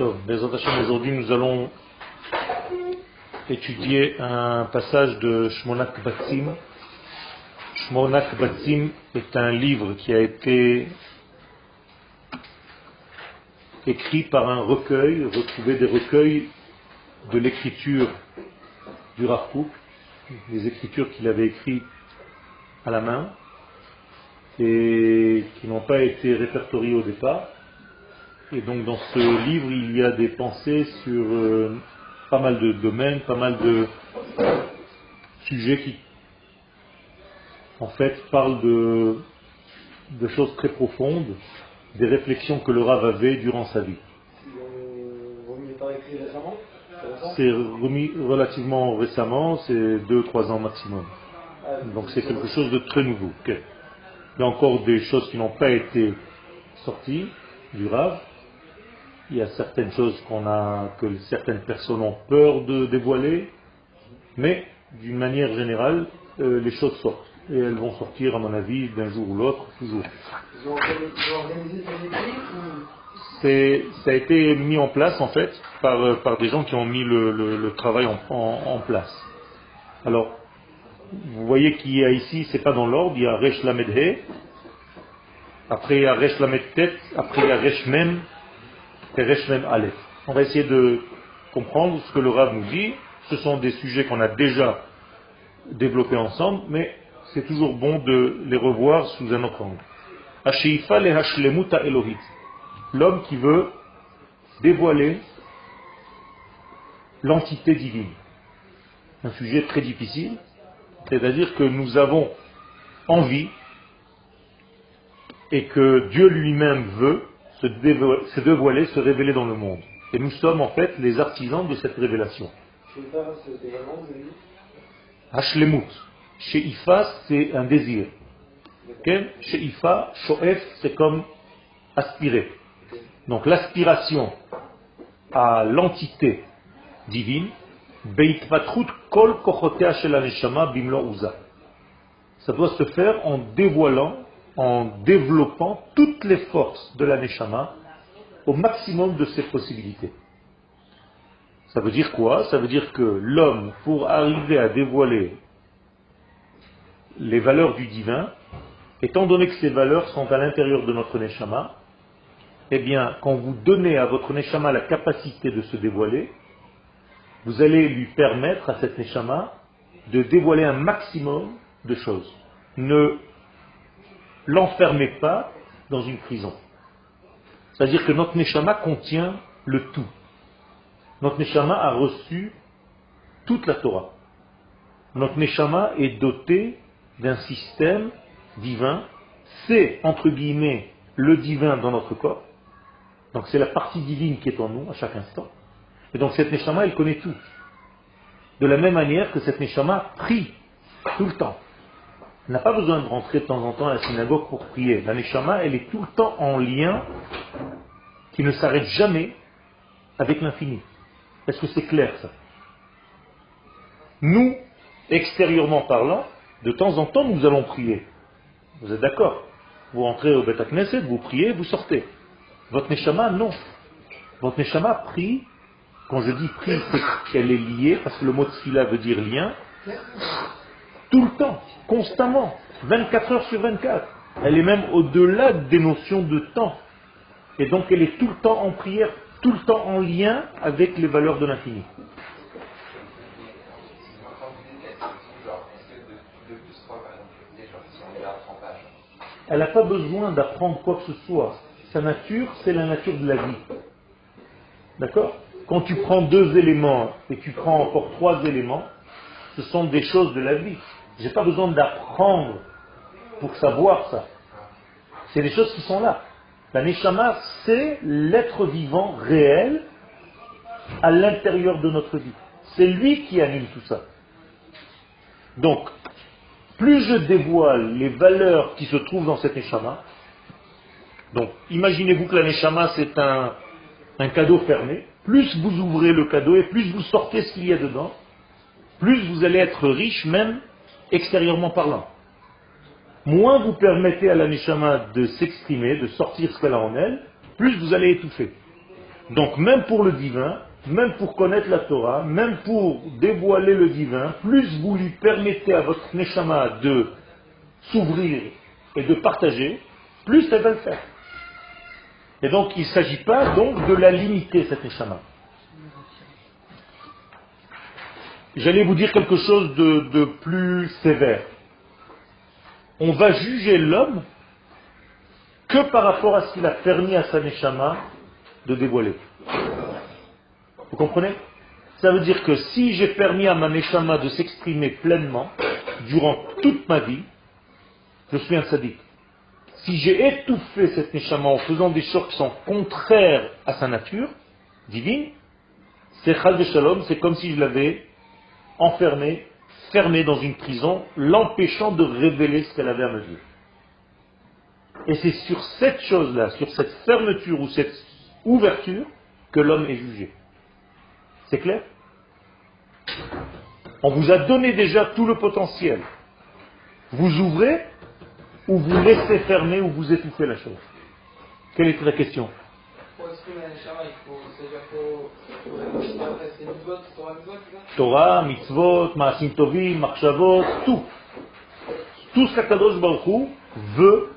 Aujourd'hui, nous allons étudier un passage de Shmonak Batsim. Shmonak Batsim est un livre qui a été écrit par un recueil, retrouvé des recueils de l'écriture du Rav les écritures qu'il avait écrites à la main et qui n'ont pas été répertoriées au départ. Et donc dans ce livre, il y a des pensées sur euh, pas mal de domaines, pas mal de sujets qui, en fait, parlent de, choses très profondes, des réflexions que le Rav avait durant sa vie. C'est remis relativement récemment, c'est 2-3 ans maximum. Donc c'est quelque chose de très nouveau. Il y a encore des choses qui n'ont pas été sorties du Rav, il y a certaines choses qu'on a, que certaines personnes ont peur de dévoiler, mais d'une manière générale, euh, les choses sortent. Et elles vont sortir, à mon avis, d'un jour ou l'autre, toujours. C'est, ça a été mis en place, en fait, par, euh, par des gens qui ont mis le, travail en, place. Alors, vous voyez qu'il y a ici, c'est pas dans l'ordre, il y a Resh Lamedhe, après il y a Resh Lamedtet, après il y a Resh Mem, on va essayer de comprendre ce que le Rav nous dit. Ce sont des sujets qu'on a déjà développés ensemble, mais c'est toujours bon de les revoir sous un autre angle. L'homme qui veut dévoiler l'entité divine. Un sujet très difficile, c'est-à-dire que nous avons envie et que Dieu lui-même veut se, dévoiler, se révéler dans le monde. Et nous sommes en fait les artisans de cette révélation. Hashlemut. Chez Ifa, c'est un désir. Chez Ifa, Shoef, c'est comme aspirer. Donc l'aspiration à l'entité divine, kol Ça doit se faire en dévoilant en développant toutes les forces de la Neshama au maximum de ses possibilités. Ça veut dire quoi? Ça veut dire que l'homme, pour arriver à dévoiler les valeurs du divin, étant donné que ces valeurs sont à l'intérieur de notre Neshama, eh bien, quand vous donnez à votre Neshama la capacité de se dévoiler, vous allez lui permettre à cette Neshama de dévoiler un maximum de choses. Ne l'enfermez pas dans une prison. C'est-à-dire que notre Neshama contient le tout. Notre Neshama a reçu toute la Torah. Notre Neshama est doté d'un système divin. C'est, entre guillemets, le divin dans notre corps. Donc c'est la partie divine qui est en nous à chaque instant. Et donc cette Neshama, elle connaît tout. De la même manière que cette Neshama prie tout le temps n'a pas besoin de rentrer de temps en temps à la synagogue pour prier. La Neshama, elle est tout le temps en lien qui ne s'arrête jamais avec l'infini. Est-ce que c'est clair ça? Nous, extérieurement parlant, de temps en temps, nous allons prier. Vous êtes d'accord? Vous rentrez au Beth Knesset, vous priez, vous sortez. Votre Neshama, non. Votre Neshama prie. Quand je dis prie, c'est qu'elle est liée, parce que le mot Tfila veut dire lien. Tout le temps, constamment, 24 heures sur 24. Elle est même au-delà des notions de temps. Et donc elle est tout le temps en prière, tout le temps en lien avec les valeurs de l'infini. Elle n'a pas besoin d'apprendre quoi que ce soit. Sa nature, c'est la nature de la vie. D'accord? Quand tu prends deux éléments et tu prends encore trois éléments, ce sont des choses de la vie. Je n'ai pas besoin d'apprendre pour savoir ça. C'est des choses qui sont là. La Neshama, c'est l'être vivant réel à l'intérieur de notre vie. C'est lui qui anime tout ça. Donc, plus je dévoile les valeurs qui se trouvent dans cette Neshama, donc imaginez-vous que la Neshama c'est un, un cadeau fermé, plus vous ouvrez le cadeau et plus vous sortez ce qu'il y a dedans, plus vous allez être riche même extérieurement parlant. Moins vous permettez à la Neshama de s'exprimer, de sortir ce qu'elle a en elle, plus vous allez étouffer. Donc même pour le divin, même pour connaître la Torah, même pour dévoiler le divin, plus vous lui permettez à votre neshama de s'ouvrir et de partager, plus elle va le faire. Et donc il ne s'agit pas donc de la limiter, cette neshama. J'allais vous dire quelque chose de, de plus sévère. On va juger l'homme que par rapport à ce qu'il a permis à sa neshama de dévoiler. Vous comprenez? Ça veut dire que si j'ai permis à ma neshama de s'exprimer pleinement durant toute ma vie, je suis un sadique. Si j'ai étouffé cette neshama en faisant des choses qui sont contraires à sa nature divine, c'est chal shalom, c'est comme si je l'avais enfermé, fermé dans une prison, l'empêchant de révéler ce qu'elle avait à me dire. Et c'est sur cette chose-là, sur cette fermeture ou cette ouverture, que l'homme est jugé. C'est clair? On vous a donné déjà tout le potentiel. Vous ouvrez ou vous laissez fermer ou vous étouffez la chose? Quelle est la question? Torah, mitzvot, maasim tovim, marshavot, tout. Tout ce qu'Akadosh Baruch veut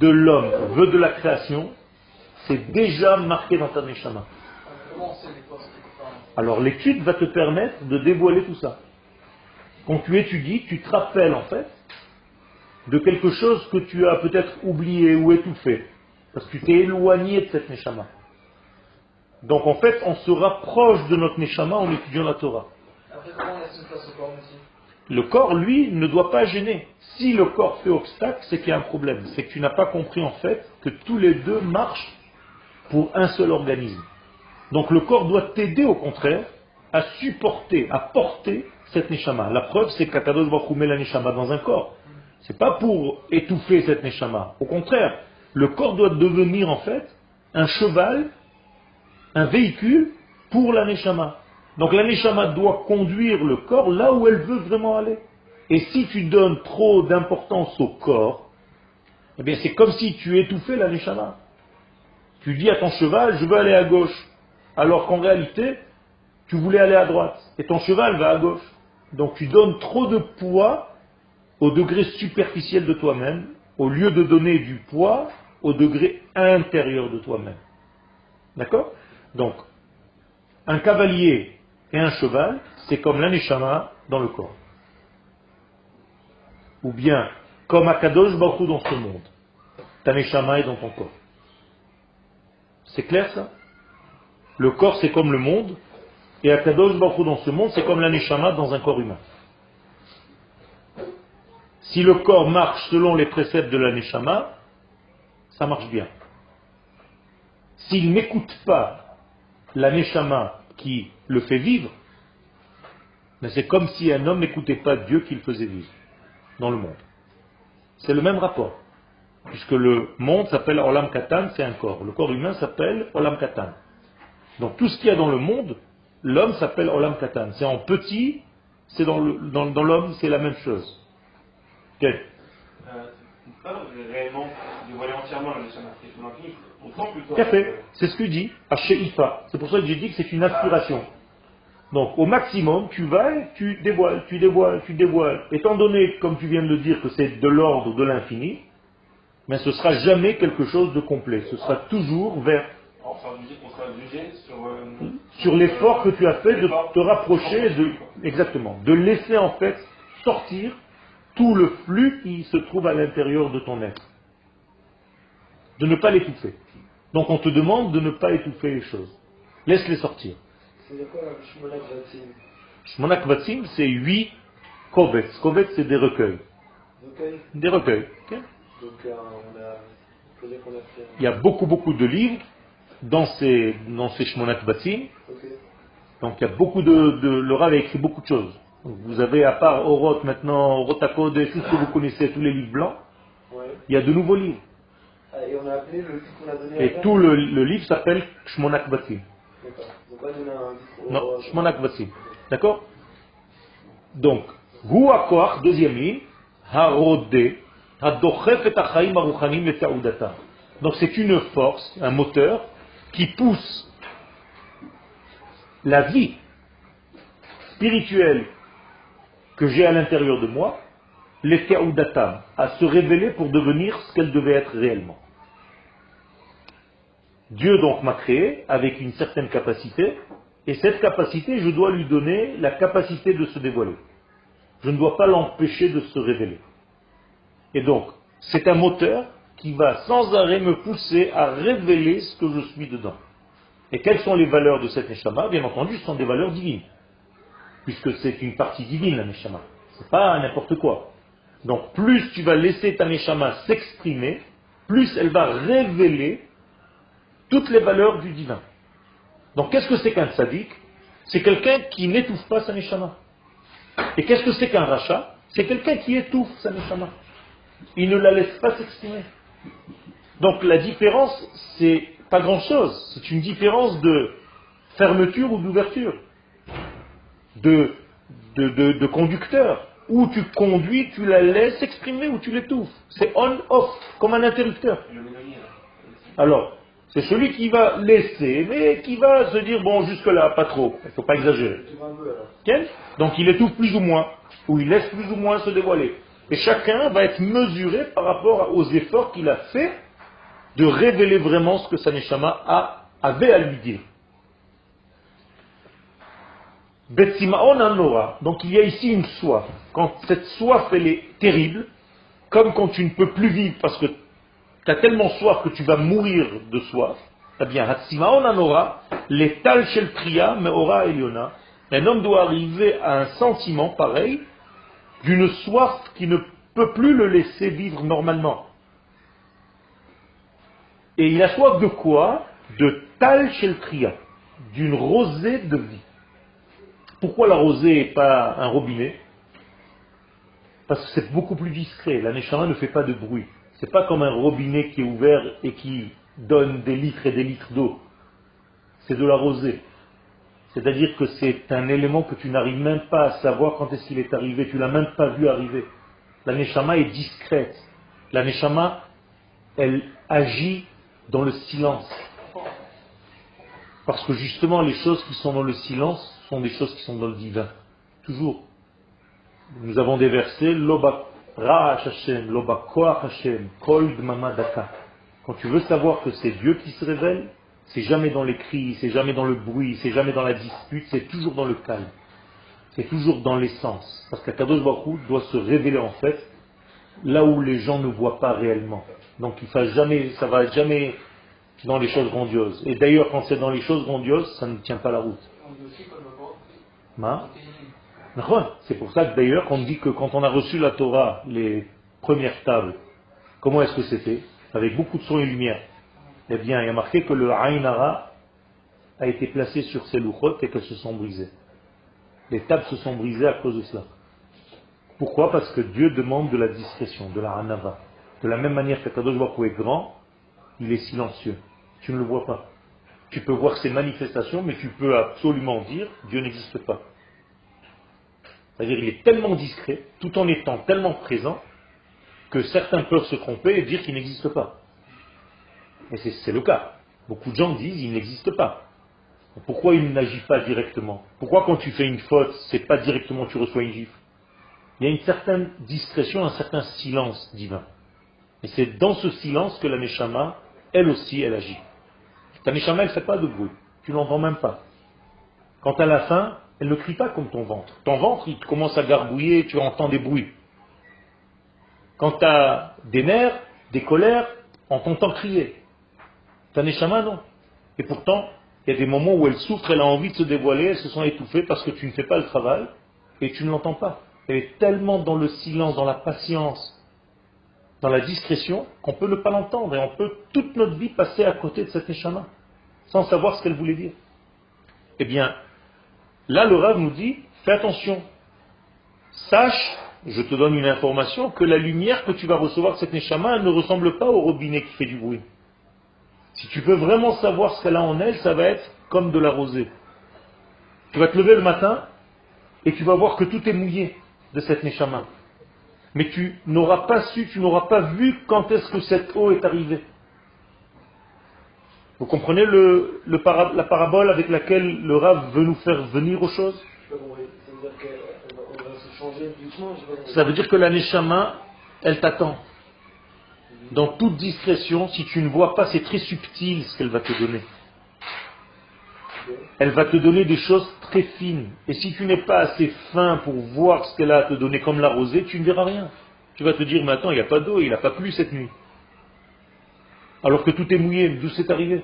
de l'homme, veut de la création, c'est déjà marqué dans ta neshama. Alors l'étude va te permettre de dévoiler tout ça. Quand tu étudies, tu te rappelles en fait de quelque chose que tu as peut-être oublié ou étouffé, parce que tu t'es éloigné de cette neshama. Donc en fait, on se rapproche de notre neshama en étudiant la Torah. Le corps, lui, ne doit pas gêner. Si le corps fait obstacle, c'est qu'il y a un problème. C'est que tu n'as pas compris en fait que tous les deux marchent pour un seul organisme. Donc le corps doit t'aider au contraire à supporter, à porter cette neshama. La preuve, c'est qu'Akadosh Baruch met la neshama dans un corps. C'est pas pour étouffer cette neshama. Au contraire, le corps doit devenir en fait un cheval, un véhicule pour la neshama. Donc la neshama doit conduire le corps là où elle veut vraiment aller. Et si tu donnes trop d'importance au corps, eh bien c'est comme si tu étouffais la neshama. Tu dis à ton cheval, je veux aller à gauche. Alors qu'en réalité, tu voulais aller à droite. Et ton cheval va à gauche. Donc tu donnes trop de poids au degré superficiel de toi-même, au lieu de donner du poids au degré intérieur de toi-même. D'accord? Donc, un cavalier et un cheval, c'est comme l'aneshama dans le corps. Ou bien, comme Akadosh Baruch dans ce monde. Ta est dans ton corps. C'est clair ça? Le corps c'est comme le monde, et Akadosh Baruch dans ce monde c'est comme l'aneshama dans un corps humain. Si le corps marche selon les préceptes de l'aneshama, ça marche bien. S'il n'écoute pas l'aneshama qui le fait vivre, mais c'est comme si un homme n'écoutait pas Dieu qui le faisait vivre dans le monde. C'est le même rapport puisque le monde s'appelle Olam Katan, c'est un corps. Le corps humain s'appelle Olam Katan. Donc tout ce qu'il y a dans le monde, l'homme s'appelle Olam Katan. C'est en petit, c'est dans l'homme, c'est la même chose. Quel euh, entièrement c'est ce que dit Ifa. C'est pour ça que j'ai dit que c'est une aspiration. Donc au maximum, tu vas, tu dévoiles, tu dévoiles, tu dévoiles. Étant donné, comme tu viens de le dire, que c'est de l'ordre de l'infini, mais ce sera jamais quelque chose de complet. Ce sera toujours vers euh, sur, l'effort que tu as fait de te rapprocher de exactement, de laisser en fait sortir tout le flux qui se trouve à l'intérieur de ton être. De ne pas l'étouffer. Donc on te demande de ne pas étouffer les choses. Laisse-les sortir. C'est quoi Shmonak Vatsim, c'est huit kovets. Kovets, c'est des recueils. Des recueils. Euh, Il y a beaucoup, beaucoup de livres dans ces, dans ces Shmonat Batsim. Donc il y a beaucoup de, de, Le Rav a écrit beaucoup de choses. Vous avez, à part Oroth maintenant, Orotako, tout ce que vous connaissez, tous les livres blancs, il y a de nouveaux livres. Et on a appelé le livre qu'on a donné Et tout le, le livre s'appelle Shmonak Batsim. Non, Shmonak Batsim. D'accord? Donc, Gouakoach, deuxième ligne, Harodé, donc c'est une force, un moteur, qui pousse la vie spirituelle que j'ai à l'intérieur de moi, les datam, à se révéler pour devenir ce qu'elle devait être réellement. Dieu donc m'a créé avec une certaine capacité, et cette capacité, je dois lui donner la capacité de se dévoiler. Je ne dois pas l'empêcher de se révéler. Et donc, c'est un moteur qui va sans arrêt me pousser à révéler ce que je suis dedans. Et quelles sont les valeurs de cette Neshama? Bien entendu, ce sont des valeurs divines. Puisque c'est une partie divine, la Neshama. C'est pas n'importe quoi. Donc, plus tu vas laisser ta Neshama s'exprimer, plus elle va révéler toutes les valeurs du divin. Donc, qu'est-ce que c'est qu'un tzaddik C'est quelqu'un qui n'étouffe pas sa Neshama. Et qu'est-ce que c'est qu'un rachat? C'est quelqu'un qui étouffe sa Neshama. Il ne la laisse pas s'exprimer. Donc la différence, c'est pas grand-chose. C'est une différence de fermeture ou d'ouverture, de, de, conducteur. Où tu conduis, tu la laisses exprimer ou tu l'étouffes. C'est on-off, comme un interrupteur. Alors, c'est celui qui va laisser, mais qui va se dire, bon, jusque-là, pas trop. Il ne faut pas exagérer. Donc il étouffe plus ou moins, ou il laisse plus ou moins se dévoiler. Et chacun va être mesuré par rapport aux efforts qu'il a fait de révéler vraiment ce que sa a, avait à lui dire. Donc il y a ici une soif. Quand cette soif, elle est terrible, comme quand tu ne peux plus vivre parce que tu as tellement soif que tu vas mourir de soif, eh bien, Hatsimaon Anora, l'étal shel Meora un homme doit arriver à un sentiment pareil d'une soif qui ne peut plus le laisser vivre normalement. Et il a soif de quoi? De tal tria, d'une rosée de vie. Pourquoi la rosée et pas un robinet? Parce que c'est beaucoup plus discret. La Neshama ne fait pas de bruit. C'est pas comme un robinet qui est ouvert et qui donne des litres et des litres d'eau. C'est de la rosée. C'est-à-dire que c'est un élément que tu n'arrives même pas à savoir quand est-ce qu'il est arrivé. Tu l'as même pas vu arriver. La Neshama est discrète. La Neshama, elle agit dans le silence. Parce que justement, les choses qui sont dans le silence sont des choses qui sont dans le divin. Toujours. Nous avons des versets, Loba Hashem, Loba Hashem, Kol Daka. Quand tu veux savoir que c'est Dieu qui se révèle, c'est jamais dans les cris, c'est jamais dans le bruit, c'est jamais dans la dispute, c'est toujours dans le calme. C'est toujours dans l'essence. Parce qu'Akadosh Baruch doit se révéler en fait là où les gens ne voient pas réellement. Donc il ne jamais, ça va jamais dans les choses grandioses. Et d'ailleurs, quand c'est dans les choses grandioses, ça ne tient pas la route. C'est pour ça que d'ailleurs, on dit que quand on a reçu la Torah, les premières tables, comment est-ce que c'était? Avec beaucoup de son et lumière. Eh bien, il y a marqué que le Ainara a été placé sur ces louchotes et qu'elles se sont brisées. Les tables se sont brisées à cause de cela. Pourquoi? Parce que Dieu demande de la discrétion, de la hanava. De la même manière qu'Akadosh Baruch est grand, il est silencieux. Tu ne le vois pas. Tu peux voir ses manifestations, mais tu peux absolument dire Dieu n'existe pas. C'est-à-dire il est tellement discret, tout en étant tellement présent, que certains peuvent se tromper et dire qu'il n'existe pas. Et c'est le cas. Beaucoup de gens disent il n'existe pas. Pourquoi il n'agit pas directement? Pourquoi quand tu fais une faute, c'est pas directement tu reçois une gifle? Il y a une certaine discrétion, un certain silence divin. Et c'est dans ce silence que la Neshama, elle aussi, elle agit. Ta Neshama, elle ne fait pas de bruit. Tu l'entends même pas. Quand à la fin, elle ne crie pas comme ton ventre. Ton ventre, il commence à gargouiller, tu entends des bruits. Quand tu as des nerfs, des colères, on t'entend crier. Ta Neshama, non? Et pourtant, il y a des moments où elle souffre, elle a envie de se dévoiler, elle se sent étouffée parce que tu ne fais pas le travail et tu ne l'entends pas. Elle est tellement dans le silence, dans la patience, dans la discrétion, qu'on peut ne pas l'entendre et on peut toute notre vie passer à côté de cette échama sans savoir ce qu'elle voulait dire. Eh bien, là le Rav nous dit, fais attention, sache, je te donne une information, que la lumière que tu vas recevoir de cette Neshama, ne ressemble pas au robinet qui fait du bruit. Si tu veux vraiment savoir ce qu'elle a en elle, ça va être comme de la rosée. Tu vas te lever le matin et tu vas voir que tout est mouillé de cette Neshama. Mais tu n'auras pas su, tu n'auras pas vu quand est-ce que cette eau est arrivée. Vous comprenez la parabole avec laquelle le Rav veut nous faire venir aux choses? Ça veut dire que la Neshama, elle t'attend. Dans toute discrétion, si tu ne vois pas, c'est très subtil ce qu'elle va te donner. Elle va te donner des choses très fines. Et si tu n'es pas assez fin pour voir ce qu'elle a à te donner comme la rosée, tu ne verras rien. Tu vas te dire, mais attends, il n'y a pas d'eau, il n'a pas plu cette nuit. Alors que tout est mouillé, d'où c'est arrivé?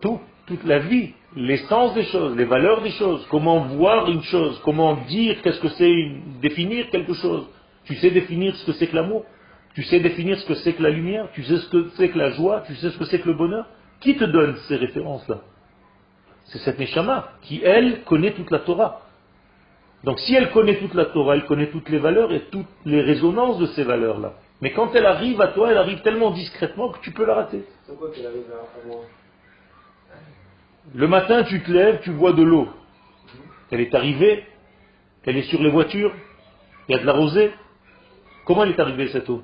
Tout, toute la vie, l'essence des choses, les valeurs des choses, comment voir une chose, comment dire qu'est-ce que c'est, définir quelque chose. Tu sais définir ce que c'est que l'amour, tu sais définir ce que c'est que la lumière, tu sais ce que c'est que la joie, tu sais ce que c'est que le bonheur. Qui te donne ces références-là? C'est cette Neshama qui, elle, connaît toute la Torah. Donc si elle connaît toute la Torah, elle connaît toutes les valeurs et toutes les résonances de ces valeurs-là. Mais quand elle arrive à toi, elle arrive tellement discrètement que tu peux la rater. C'est quoi qu'elle arrive à, à moi? Le matin, tu te lèves, tu bois de l'eau. Elle est arrivée, elle est sur les voitures, il y a de la rosée. Comment elle est arrivée cette eau?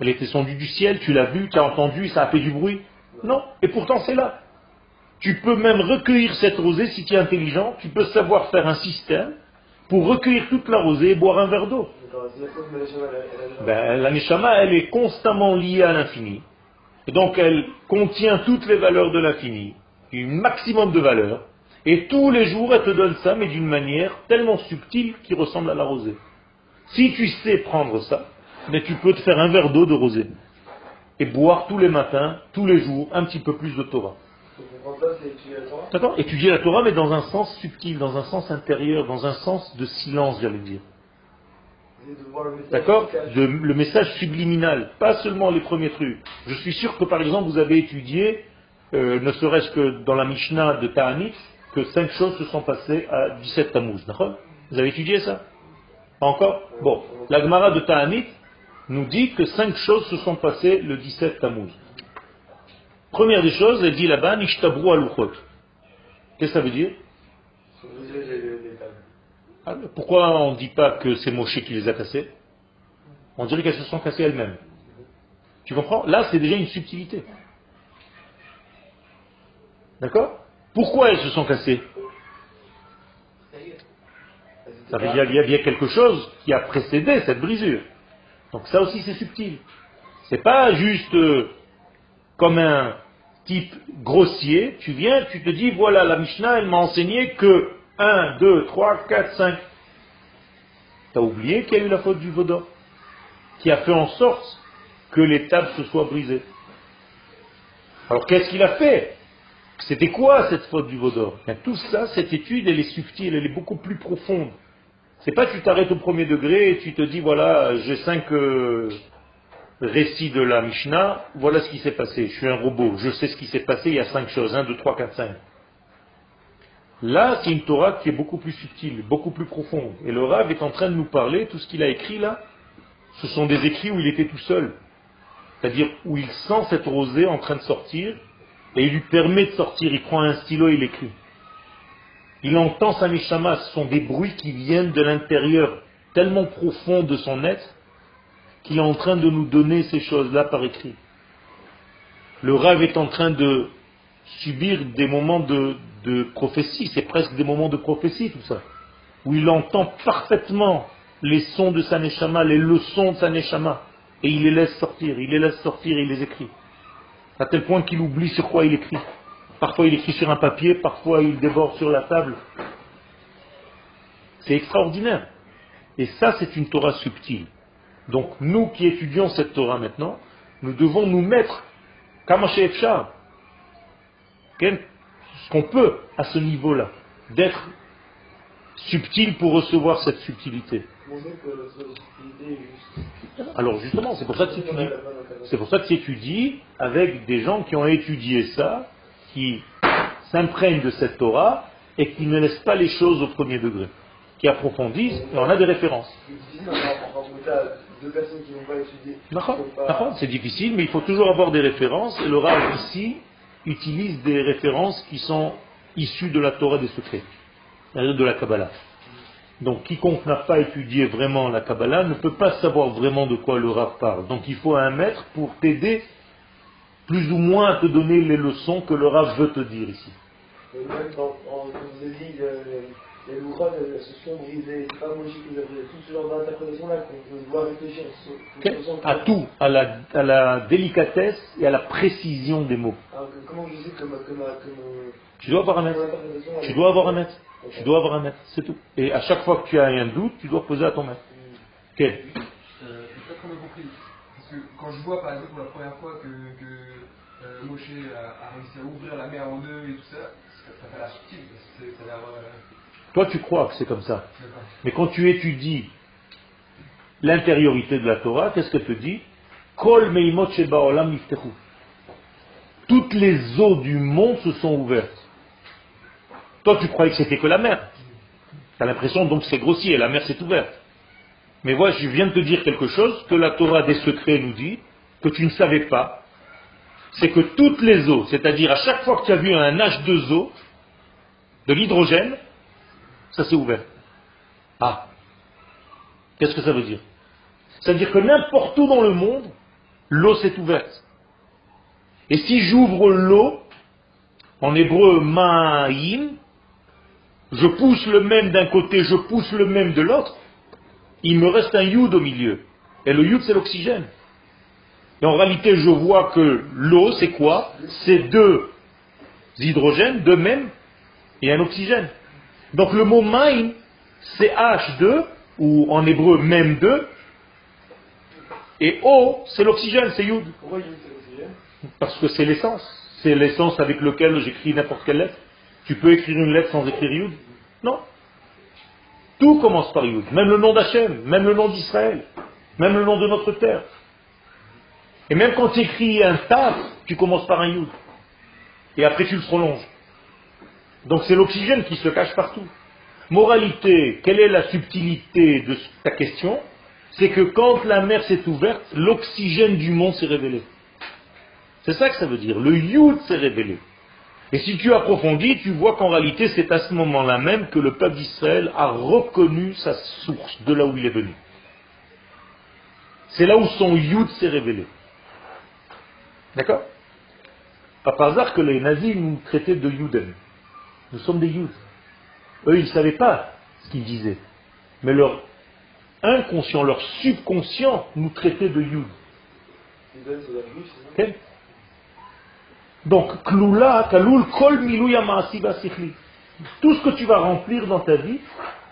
Elle est descendue du ciel, tu l'as vue, tu as entendu, ça a fait du bruit Non, et pourtant c'est là. Tu peux même recueillir cette rosée si tu es intelligent, tu peux savoir faire un système pour recueillir toute la rosée et boire un verre d'eau. Ben, la Neshama, elle est constamment liée à l'infini. Donc, elle contient toutes les valeurs de l'infini, un maximum de valeurs. Et tous les jours, elle te donne ça, mais d'une manière tellement subtile qui ressemble à la rosée. Si tu sais prendre ça, mais tu peux te faire un verre d'eau de rosée. Et boire tous les matins, tous les jours, un petit peu plus de Torah. D'accord Étudier la Torah, mais dans un sens subtil, dans un sens intérieur, dans un sens de silence, j'allais dire. D'accord Le message subliminal, pas seulement les premiers trucs. Je suis sûr que par exemple vous avez étudié, euh, ne serait-ce que dans la Mishnah de Ta'anit, que cinq choses se sont passées à 17 Tammuz. D'accord Vous avez étudié ça? Pas encore? Bon, la Gemara de Ta'anit nous dit que cinq choses se sont passées le 17 Tammuz. Première des choses, elle dit là-bas, Nishtabru aluchot. Qu'est-ce que ça veut dire ah, Pourquoi on ne dit pas que c'est Moshe qui les a cassées On dirait qu'elles se sont cassées elles-mêmes. Tu comprends? Là, c'est déjà une subtilité. D'accord? Pourquoi elles se sont cassées? Ça veut dire qu'il y a bien quelque chose qui a précédé cette brisure. Donc ça aussi, c'est subtil. C'est pas juste euh, comme un type grossier. Tu viens, tu te dis, voilà, la Mishnah, elle m'a enseigné que 1, 2, 3, 4, 5. Tu as oublié qu'il y a eu la faute du Vaudor, qui a fait en sorte que les tables se soient brisées. Alors qu'est-ce qu'il a fait? C'était quoi cette faute du Vaudor? Bien, Tout ça, cette étude, elle est subtile, elle est beaucoup plus profonde. C'est pas que tu t'arrêtes au premier degré et tu te dis, voilà, j'ai cinq euh, récits de la Mishnah, voilà ce qui s'est passé. Je suis un robot, je sais ce qui s'est passé, il y a cinq choses, 1, 2, 3, 4, 5. Là, c'est une Torah qui est beaucoup plus subtile, beaucoup plus profonde. Et le Rav est en train de nous parler, tout ce qu'il a écrit là, ce sont des écrits où il était tout seul. C'est-à-dire où il sent cette rosée en train de sortir, et il lui permet de sortir, il prend un stylo et il écrit. Il entend sa Mishama, ce sont des bruits qui viennent de l'intérieur, tellement profond de son être, qu'il est en train de nous donner ces choses-là par écrit. Le rêve est en train de subir des moments de, prophétie, c'est presque des moments de prophétie tout ça, où il entend parfaitement les sons de sa Neshama, les leçons de sa Neshama, et il les laisse sortir, il les laisse sortir et il les écrit. À tel point qu'il oublie sur quoi il écrit. Parfois il écrit sur un papier, parfois il déborde sur la table. C'est extraordinaire. Et ça, c'est une Torah subtile. Donc nous qui étudions cette Torah maintenant, nous devons nous mettre, comme chez Efshar, ce qu'on peut à ce niveau-là, d'être subtil pour recevoir cette subtilité. Alors justement, c'est pour ça que. C'est pour que avec des gens qui ont étudié ça, qui s'imprègnent de cette Torah et qui ne laissent pas les choses au premier degré, qui approfondissent, et on a des références. C'est difficile mais il faut toujours avoir des références, et le Rav ici utilise des références qui sont issues de la Torah des secrets, c'est-à-dire de la Kabbalah. Donc quiconque n'a pas étudié vraiment la Kabbalah ne peut pas savoir vraiment de quoi le Rav parle. Donc il faut un maître pour t'aider plus ou moins à te donner les leçons que le Rav veut te dire ici. Et même dans, en, les Loura se sont brisés, c'est pas logique, vous avez tout ce genre d'interprétation-là qu'on doit réfléchir. À tout, à la, à la délicatesse et à la précision des mots. Alors que comment vous dites comme, comme, comme, Tu dois avoir un maître. Tu dois avoir un maître. Ok. Tu dois avoir un maître, c'est tout. Et à chaque fois que tu as un doute, tu dois poser à ton maître. Ok Euh, j'ai pas trop bien compris. Parce que quand je vois par exemple pour la première fois que, que euh, Moshe a, a réussi à ouvrir la mer en deux et tout ça, ça, ça a l'air subtil. c'est- Ça a l'air. euh, Toi, tu crois que c'est comme ça. Mais quand tu étudies l'intériorité de la Torah, qu'est-ce qu'elle te dit Kol meimot. Toutes les eaux du monde se sont ouvertes. Toi, tu croyais que c'était que la mer. Tu as l'impression donc que c'est grossier, la mer s'est ouverte. Mais voilà, je viens de te dire quelque chose que la Torah des secrets nous dit, que tu ne savais pas. C'est que toutes les eaux, c'est-à-dire à chaque fois que tu as vu un H2O, de l'hydrogène, ça s'est ouvert. Ah, Qu'est-ce que ça veut dire? Ça veut dire que n'importe où dans le monde, l'eau s'est ouverte. Et si j'ouvre l'eau, en hébreu ma'im, je pousse le même d'un côté, je pousse le même de l'autre, il me reste un yud au milieu. Et le yud, c'est l'oxygène. Et en réalité, je vois que l'eau, c'est quoi? C'est deux hydrogènes, deux mêmes, et un oxygène. Donc le mot ma'im, c'est H2, ou en hébreu même 2, et O, c'est l'oxygène, c'est Yud. Pourquoi il y a eu cet oxygène Parce que c'est l'essence. C'est l'essence avec laquelle j'écris n'importe quelle lettre. Tu peux écrire une lettre sans écrire Yud? Non. Tout commence par Yud. Même le nom d'Hachem, même le nom d'Israël, même le nom de notre terre. Et même quand tu écris un Tav, tu commences par un Yud. Et après tu le prolonges. Donc c'est l'oxygène qui se cache partout. Moralité, quelle est la subtilité de ta question? C'est que quand la mer s'est ouverte, l'oxygène du monde s'est révélé. C'est ça que ça veut dire. Le Yud s'est révélé. Et si tu approfondis, tu vois qu'en réalité, c'est à ce moment-là même que le peuple d'Israël a reconnu sa source, de là où il est venu. C'est là où son Yud s'est révélé. D'accord? Pas par hasard que les nazis nous traitaient de Yuden. Nous sommes des Yud. Eux, ils ne savaient pas ce qu'ils disaient. Mais leur inconscient, leur subconscient nous traitait de Ok? Donc, kloula, kaloul, kol. Tout ce que tu vas remplir dans ta vie,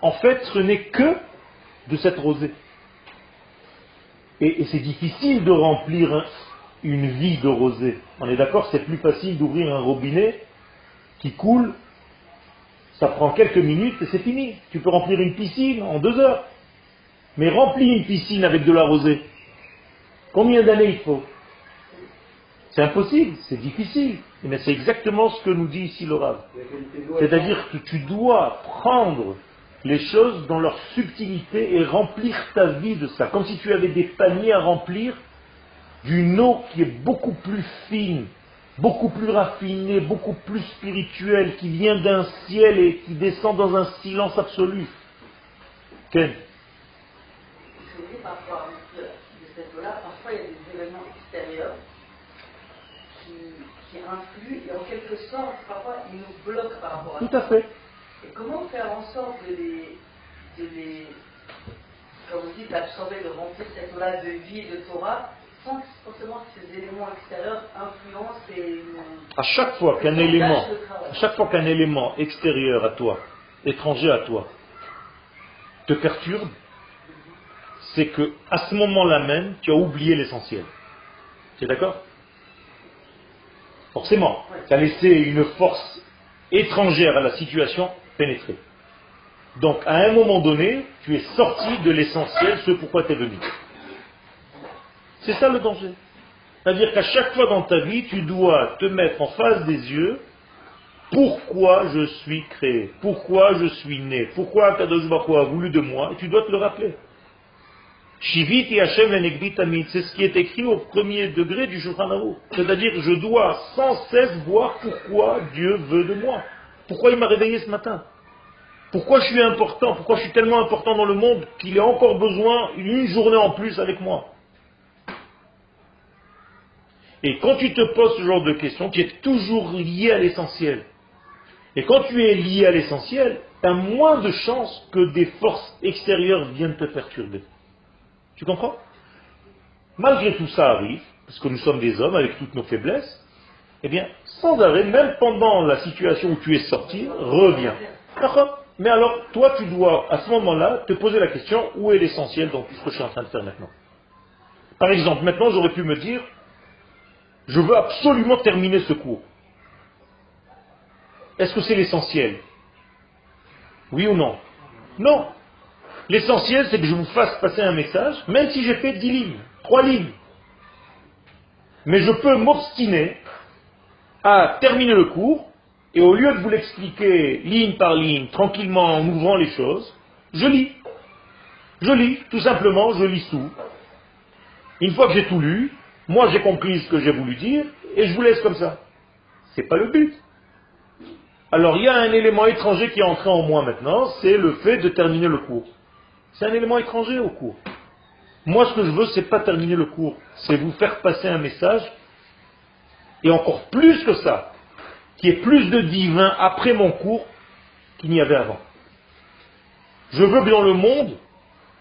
en fait, ce n'est que de cette rosée. Et, c'est difficile de remplir un- une vie de rosée. On est d'accord, c'est plus facile d'ouvrir un robinet qui coule. Ça prend quelques minutes et c'est fini. Tu peux remplir une piscine en deux heures. Mais remplis une piscine avec de la rosée. Combien d'années il faut? C'est impossible, c'est difficile. Mais c'est exactement ce que nous dit ici elle C'est-à-dire que tu dois prendre les choses dans leur subtilité et remplir ta vie de ça. Comme si tu avais des paniers à remplir d'une eau qui est beaucoup plus fine, beaucoup plus raffinée, beaucoup plus spirituelle, qui vient d'un ciel et qui descend dans un silence absolu. Ken Ce que vous dites par rapport à de, de cette eau-là, parfois il y a des événements extérieurs qui, qui influent et en quelque sorte, parfois ils nous bloquent par rapport à Tout ça. à fait. Et comment faire en sorte de les, de les comme vous dites, d'absorber, de remplir cette eau-là de vie et de Torah, sans que forcément que ces éléments extérieurs influencent et nous... À chaque fois qu'un élément, à chaque fois qu'un élément extérieur à toi, étranger à toi, te perturbe, c'est que à ce moment-là même, tu as oublié l'essentiel. Tu es d'accord? Forcément, tu as laissé une force étrangère à la situation pénétrer. Donc, à un moment donné, tu es sorti de l'essentiel, ce pourquoi tu es venu. C'est ça le danger. C'est-à-dire qu'à chaque fois dans ta vie, tu dois te mettre en face des yeux pourquoi je suis créé, pourquoi je suis né, pourquoi Kadosh a voulu de moi, et tu dois te le rappeler. Shiviti Hashem venegdi tamid, c'est ce qui est écrit au premier degré du Shulchan. C'est-à-dire, je dois sans cesse voir pourquoi Dieu veut de moi. Pourquoi il m'a réveillé ce matin? Pourquoi je suis important? Pourquoi je suis tellement important dans le monde qu'il a encore besoin d'une journée en plus avec moi? Et quand tu te poses ce genre de questions, tu es toujours lié à l'essentiel. Et quand tu es lié à l'essentiel, tu as moins de chances que des forces extérieures viennent te perturber. Tu comprends? Malgré tout ça arrive, parce que nous sommes des hommes avec toutes nos faiblesses, eh bien, sans arrêt, même pendant la situation où tu es sorti, reviens. D'accord? Mais alors, toi, tu dois, à ce moment-là, te poser la question, où est l'essentiel dans tout ce que je suis en train de faire maintenant? Par exemple, maintenant, j'aurais pu me dire, je veux absolument terminer ce cours. Est-ce que c'est l'essentiel? Oui ou non? Non. L'essentiel, c'est que je vous fasse passer un message, même si j'ai fait 10 lignes, 3 lignes. Mais je peux m'obstiner à terminer le cours, et au lieu de vous l'expliquer ligne par ligne, tranquillement en ouvrant les choses, je lis. Je lis, tout simplement, je lis tout. Une fois que j'ai tout lu, moi j'ai compris ce que j'ai voulu dire, et je vous laisse comme ça. C'est pas le but. Alors il y a un élément étranger qui est entré en moi maintenant, c'est le fait de terminer le cours. C'est un élément étranger au cours. Moi ce que je veux, c'est pas terminer le cours, c'est vous faire passer un message, et encore plus que ça, qui est plus de divin après mon cours qu'il n'y avait avant. Je veux que dans le monde,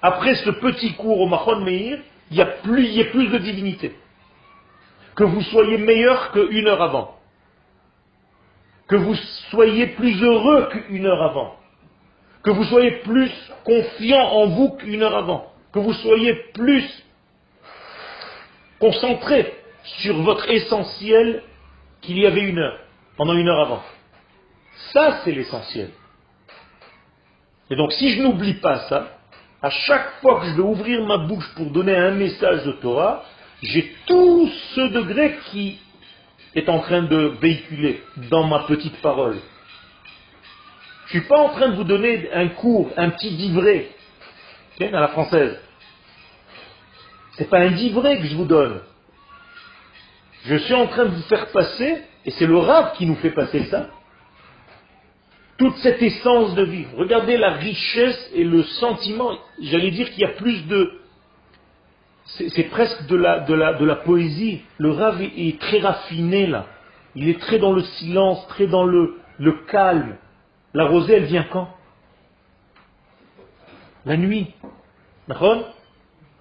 après ce petit cours au Mahon Meir, il y, a il y ait plus de divinité. Que vous soyez meilleur qu'une heure avant. Que vous soyez plus heureux qu'une heure avant. Que vous soyez plus confiant en vous qu'une heure avant. Que vous soyez plus concentré sur votre essentiel qu'il y avait une heure, pendant une heure avant. Ça, c'est l'essentiel. Et donc, si je n'oublie pas ça, à chaque fois que je vais ouvrir ma bouche pour donner un message de Torah, j'ai tout ce degré qui est en train de véhiculer dans ma petite parole. Je ne suis pas en train de vous donner un cours, un petit livret, à la française. Ce n'est pas un livret que je vous donne. Je suis en train de vous faire passer, et c'est le rave qui nous fait passer ça, toute cette essence de vivre. Regardez la richesse et le sentiment. J'allais dire qu'il y a plus de... C'est presque de la, poésie. Le rave est, très raffiné là. Il est très dans le silence, très dans le, calme. La rosée, elle vient quand? La nuit.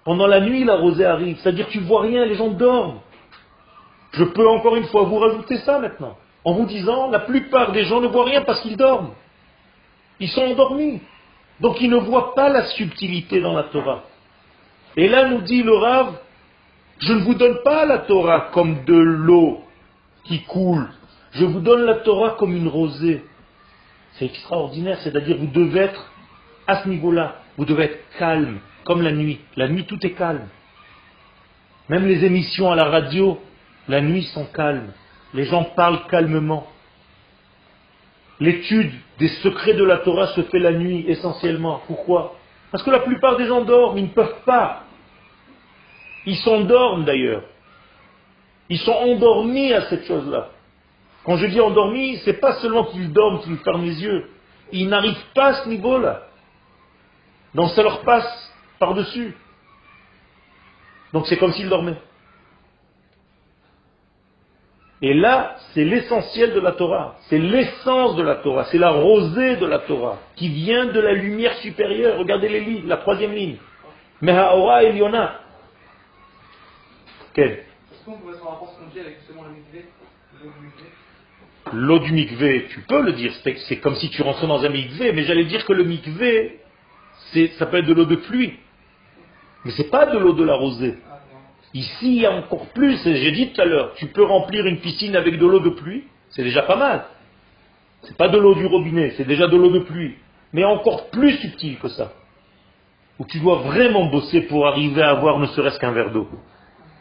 Pendant la nuit, la rosée arrive. C'est-à-dire tu vois rien, les gens dorment. Je peux encore une fois vous rajouter ça maintenant, en vous disant, la plupart des gens ne voient rien parce qu'ils dorment. Ils sont endormis. Donc ils ne voient pas la subtilité dans la Torah. Et là nous dit le Rav, je ne vous donne pas la Torah comme de l'eau qui coule. Je vous donne la Torah comme une rosée. C'est extraordinaire, c'est-à-dire vous devez être à ce niveau-là, vous devez être calme, comme la nuit. La nuit, tout est calme. Même les émissions à la radio, la nuit sont calmes. Les gens parlent calmement. L'étude des secrets de la Torah se fait la nuit essentiellement. Pourquoi? Parce que la plupart des gens dorment, ils ne peuvent pas. Ils s'endorment d'ailleurs. Ils sont endormis à cette chose-là. Quand je dis endormis, c'est pas seulement qu'ils dorment, qu'ils ferment les yeux. Ils n'arrivent pas à ce niveau-là. Donc ça leur passe par-dessus. Donc c'est comme s'ils dormaient. Et là, c'est l'essentiel de la Torah, c'est l'essence de la Torah, c'est la rosée de la Torah, qui vient de la lumière supérieure. Regardez les lignes, la troisième ligne. Mehaora Eliona. Quel Est-ce qu'on pourrait se rapport avec justement le mikvé L'eau du mikvé, tu peux le dire, c'est comme si tu rentrais dans un mikvé, mais j'allais dire que le mikvé, ça peut être de l'eau de pluie. Mais ce n'est pas de l'eau de la rosée. Ici, il y a encore plus, j'ai dit tout à l'heure, tu peux remplir une piscine avec de l'eau de pluie, c'est déjà pas mal. C'est pas de l'eau du robinet, c'est déjà de l'eau de pluie. Mais encore plus subtil que ça. Où tu dois vraiment bosser pour arriver à avoir ne serait-ce qu'un verre d'eau.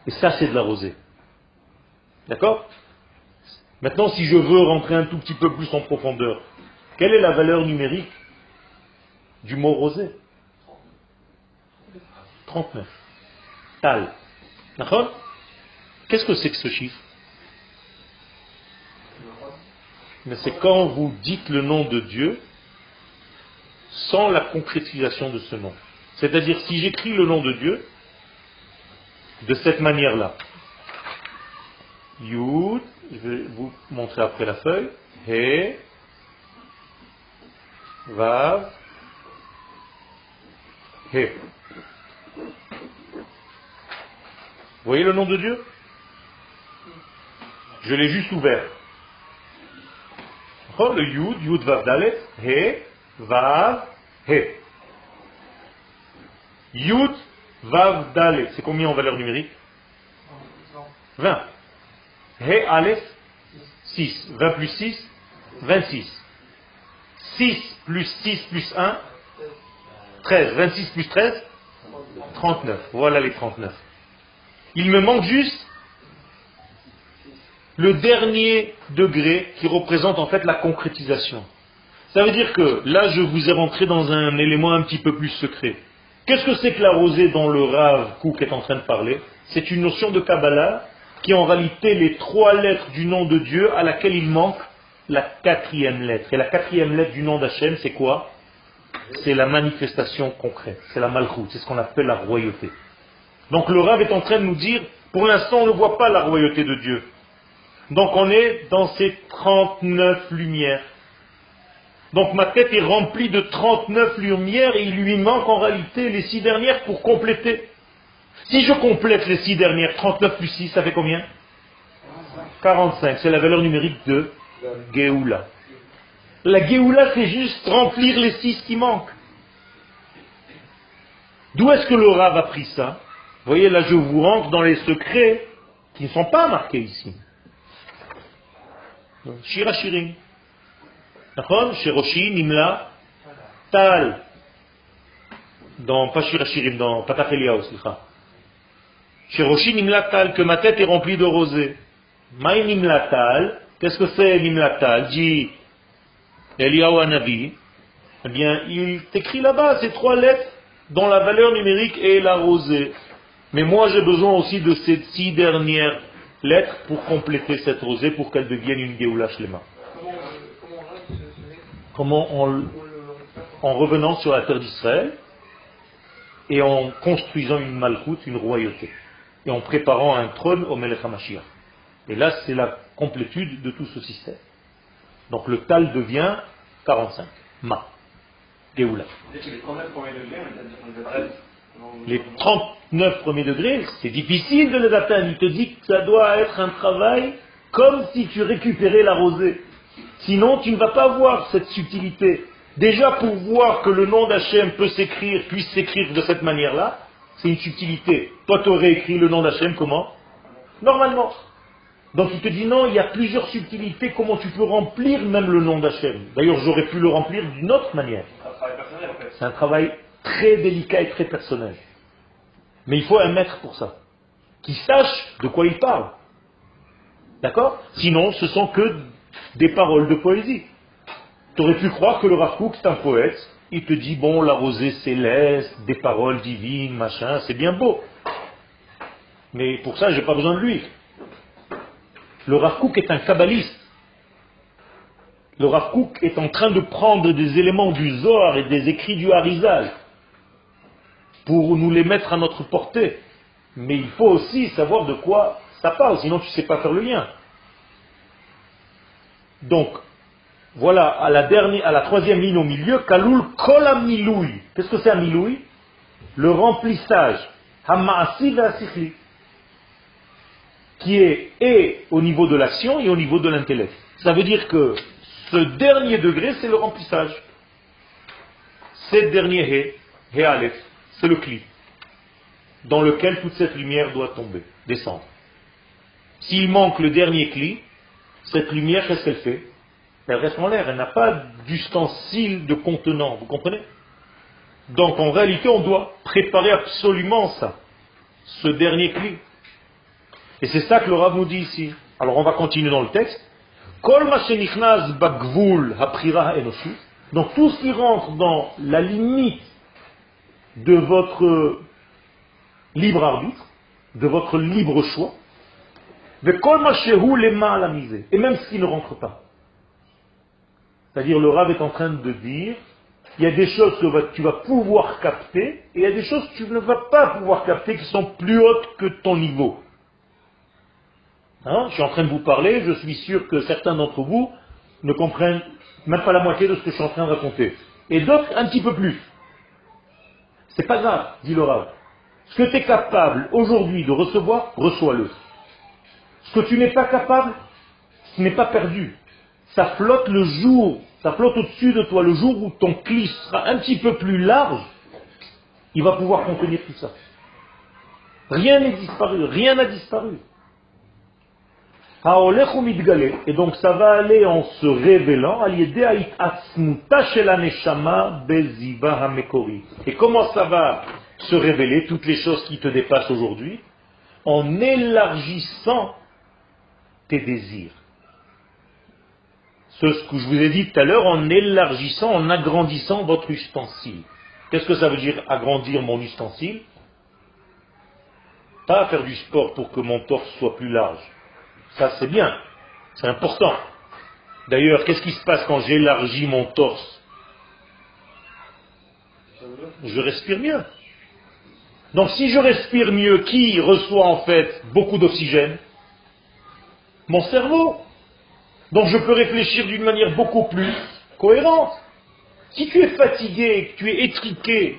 Et ça, c'est de la rosée. D'accord? Maintenant, si je veux rentrer un tout petit peu plus en profondeur, quelle est la valeur numérique du mot rosé 39. Tal. D'accord? Qu'est-ce que c'est que ce chiffre? Mais c'est quand vous dites le nom de Dieu sans la concrétisation de ce nom. C'est-à-dire si j'écris le nom de Dieu de cette manière-là, Yud, je vais vous montrer après la feuille. He, Vav, He. Vous voyez le nom de Dieu? Je l'ai juste ouvert. Oh, le Yud, Yud Vav Dalet, He, Vav, He. Yud, Vav Dalet. C'est combien en valeur numérique 20. He, Aleph, 6. 20 plus 6, 26. 6 plus 6 plus 1, 13. 26 plus 13, 39. Voilà les 39. Il me manque juste le dernier degré qui représente en fait la concrétisation. Ça veut dire que là, je vous ai rentré dans un élément un petit peu plus secret. Qu'est-ce que c'est que la rosée dont le Rav Kouk est en train de parler C'est une notion de Kabbalah qui est en réalité les trois lettres du nom de Dieu à laquelle il manque la quatrième lettre. Et la quatrième lettre du nom d'Hachem, c'est quoi C'est la manifestation concrète, c'est la malchoute, c'est ce qu'on appelle la royauté. Donc le Rav est en train de nous dire, pour l'instant on ne voit pas la royauté de Dieu. Donc on est dans ces 39 lumières. Donc ma tête est remplie de 39 lumières et il lui manque en réalité les six dernières pour compléter. Si je complète les six dernières, 39 plus 6, ça fait combien? 45. C'est la valeur numérique de Géoula. La Géoula, c'est juste remplir les six qui manquent. D'où est-ce que le Rav a pris ça? Vous voyez, là, je vous rentre dans les secrets qui ne sont pas marqués ici. Shira Shirim. Shiroshi, Nimla, Tal. Dans, pas dans Patach Eliyahu, Shiroshi Nimla Tal, que ma tête est remplie de rosée. Maï Nimla Tal, qu'est-ce que c'est Nimla Tal? Dit Eliyahu. Eh bien, il t'écrit là-bas ces trois lettres dont la valeur numérique est la rosée. Mais moi, j'ai besoin aussi de ces six dernières lettres pour compléter cette rosée, pour qu'elle devienne une Géoula Shlema. Comment en, en revenant sur la terre d'Israël et en construisant une malchoute, une royauté, et en préparant un trône au Melech HaMashiach. Et là, c'est la complétude de tout ce système. Donc le tal devient 45. Ma. Géoula. Les 39 premiers degrés, c'est difficile de les atteindre. Il te dit que ça doit être un travail comme si tu récupérais la rosée. Sinon, tu ne vas pas voir cette subtilité. Déjà, pour voir que le nom d'Hachem peut s'écrire, puisse s'écrire de cette manière-là, c'est une subtilité. Toi, tu aurais écrit le nom d'Hachem comment? Normalement. Donc il te dit non, il y a plusieurs subtilités, comment tu peux remplir même le nom d'Hachem. D'ailleurs, j'aurais pu le remplir d'une autre manière. C'est un travail très délicat et très personnel. Mais il faut un maître pour ça, qui sache de quoi il parle. D'accord? Sinon, ce sont que des paroles de poésie. Tu aurais pu croire que le Rav c'est un poète. Il te dit, bon, la rosée céleste, des paroles divines, machin, c'est bien beau. Mais pour ça, je n'ai pas besoin de lui. Le Rav est un kabbaliste. Le Rav est en train de prendre des éléments du Zohar et des écrits du Harizal pour nous les mettre à notre portée. Mais il faut aussi savoir de quoi ça parle, sinon tu ne sais pas faire le lien. Donc, voilà, à la, dernière, à la troisième ligne au milieu, Kaloul Kola Miloui. Qu'est-ce que c'est un Miloui Le remplissage. Qui est au niveau de l'action et au niveau de l'intellect. Ça veut dire que ce dernier degré, c'est le remplissage. Ce dernier He, He c'est le cli dans lequel toute cette lumière doit tomber, descendre. S'il manque le dernier cli, cette lumière, qu'est-ce qu'elle fait? Elle reste en l'air, elle n'a pas d'ustensile de contenant, vous comprenez? Donc en réalité, on doit préparer absolument ça, ce dernier cli. Et c'est ça que le Rav nous dit ici. Alors on va continuer dans le texte. Donc tout ce qui rentre dans la limite de votre libre arbitre, de votre libre choix, et même qui ne rentre pas. C'est-à-dire le Rav est en train de dire, il y a des choses que tu vas pouvoir capter, et il y a des choses que tu ne vas pas pouvoir capter qui sont plus hautes que ton niveau. Hein, je suis en train de vous parler, je suis sûr que certains d'entre vous ne comprennent même pas la moitié de ce que je suis en train de raconter. Et d'autres un petit peu plus. C'est pas grave, dit le Rav. Ce que tu es capable aujourd'hui de recevoir, reçois-le. Ce que tu n'es pas capable, ce n'est pas perdu. Ça flotte le jour, ça flotte au-dessus de toi le jour où ton cli sera un petit peu plus large, il va pouvoir contenir tout ça. Rien n'est disparu, rien n'a disparu. Et donc ça va aller en se révélant Et comment ça va se révéler, toutes les choses qui te dépassent aujourd'hui? En élargissant tes désirs. Ce que je vous ai dit tout à l'heure, en élargissant, en agrandissant votre ustensile. Qu'est-ce que ça veut dire agrandir mon ustensile? Pas faire du sport pour que mon torse soit plus large ça, c'est bien. C'est important. D'ailleurs, qu'est-ce qui se passe quand j'élargis mon torse? Je respire mieux. Donc si je respire mieux, qui reçoit en fait beaucoup d'oxygène? Mon cerveau. Donc je peux réfléchir d'une manière beaucoup plus cohérente. Si tu es fatigué, tu es étriqué,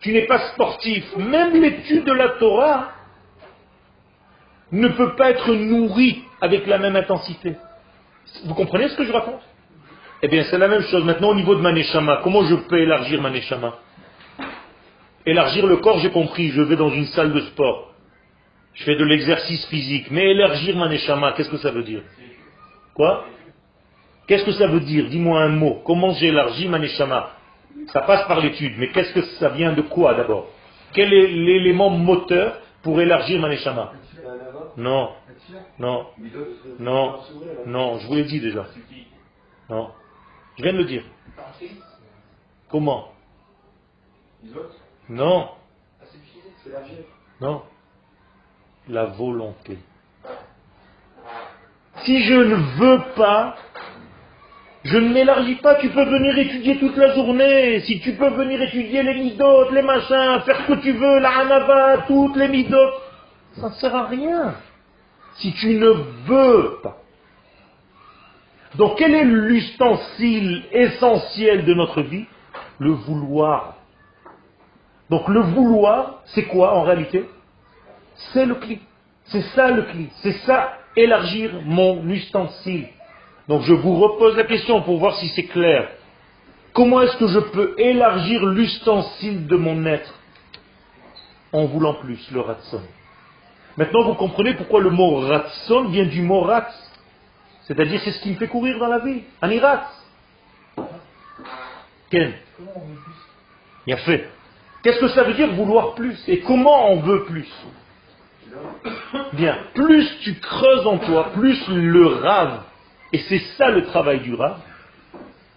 tu n'es pas sportif, même l'étude de la Torah ne peut pas être nourrie avec la même intensité. Vous comprenez ce que je raconte? Eh bien, c'est la même chose maintenant au niveau de ma Comment je peux élargir ma Élargir le corps, j'ai compris, je vais dans une salle de sport. Je fais de l'exercice physique. Mais élargir ma qu'est-ce que ça veut dire? Quoi? Qu'est-ce que ça veut dire? Dis-moi un mot. Comment j'élargis ma Ça passe par l'étude, mais qu'est-ce que ça vient de quoi d'abord? Quel est l'élément moteur pour élargir ma Non. Non. Non. Non, je vous l'ai dit déjà. Non. Je viens de le dire. Comment? Non. Non. La volonté. Si je ne veux pas, je ne m'élargis pas, tu peux venir étudier toute la journée. Si tu peux venir étudier les midotes, les machins, faire ce que tu veux, la hanava, toutes les midotes, ça ne sert à rien si tu ne veux pas. Donc quel est l'ustensile essentiel de notre vie? Le vouloir. Donc le vouloir, c'est quoi en réalité? C'est le cli. C'est ça le cli. C'est ça élargir mon ustensile. Donc je vous repose la question pour voir si c'est clair. Comment est-ce que je peux élargir l'ustensile de mon être en voulant plus le ratson? Maintenant, vous comprenez pourquoi le mot ratson vient du mot rat. C'est-à-dire, c'est ce qui me fait courir dans la vie. Anirat. Ken. Il a fait. Qu'est-ce que ça veut dire vouloir plus? Et comment on veut plus? Bien, plus tu creuses en toi, plus le rave, et c'est ça le travail du rave.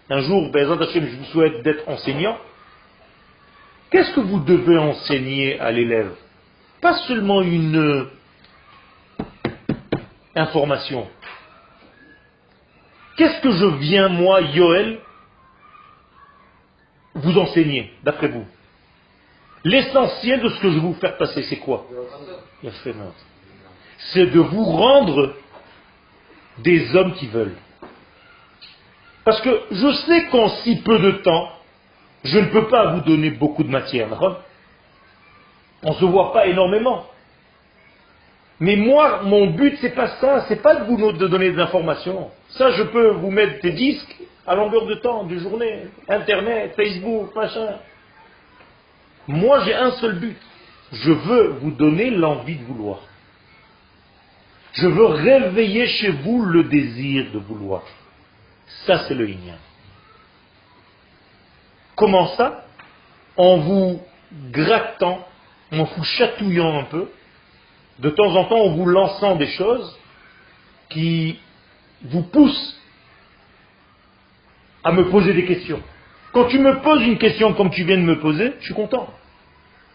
Un jour, ben, je vous souhaite d'être enseignant. Qu'est-ce que vous devez enseigner à l'élève? Pas seulement une information. Qu'est-ce que je viens, moi, Yoel, vous enseigner, d'après vous? L'essentiel de ce que je vais vous faire passer, c'est quoi? C'est de vous rendre des hommes qui veulent. Parce que je sais qu'en si peu de temps, je ne peux pas vous donner beaucoup de matière. On ne se voit pas énormément. Mais moi, mon but, c'est pas ça, c'est pas de vous de donner des informations. Ça, je peux vous mettre des disques à longueur de temps, du journée, Internet, Facebook, machin. Moi, j'ai un seul but. Je veux vous donner l'envie de vouloir. Je veux réveiller chez vous le désir de vouloir. Ça, c'est le yin. Comment ça? En vous grattant en vous chatouillant un peu, de temps en temps en vous lançant des choses qui vous poussent à me poser des questions. Quand tu me poses une question comme tu viens de me poser, je suis content.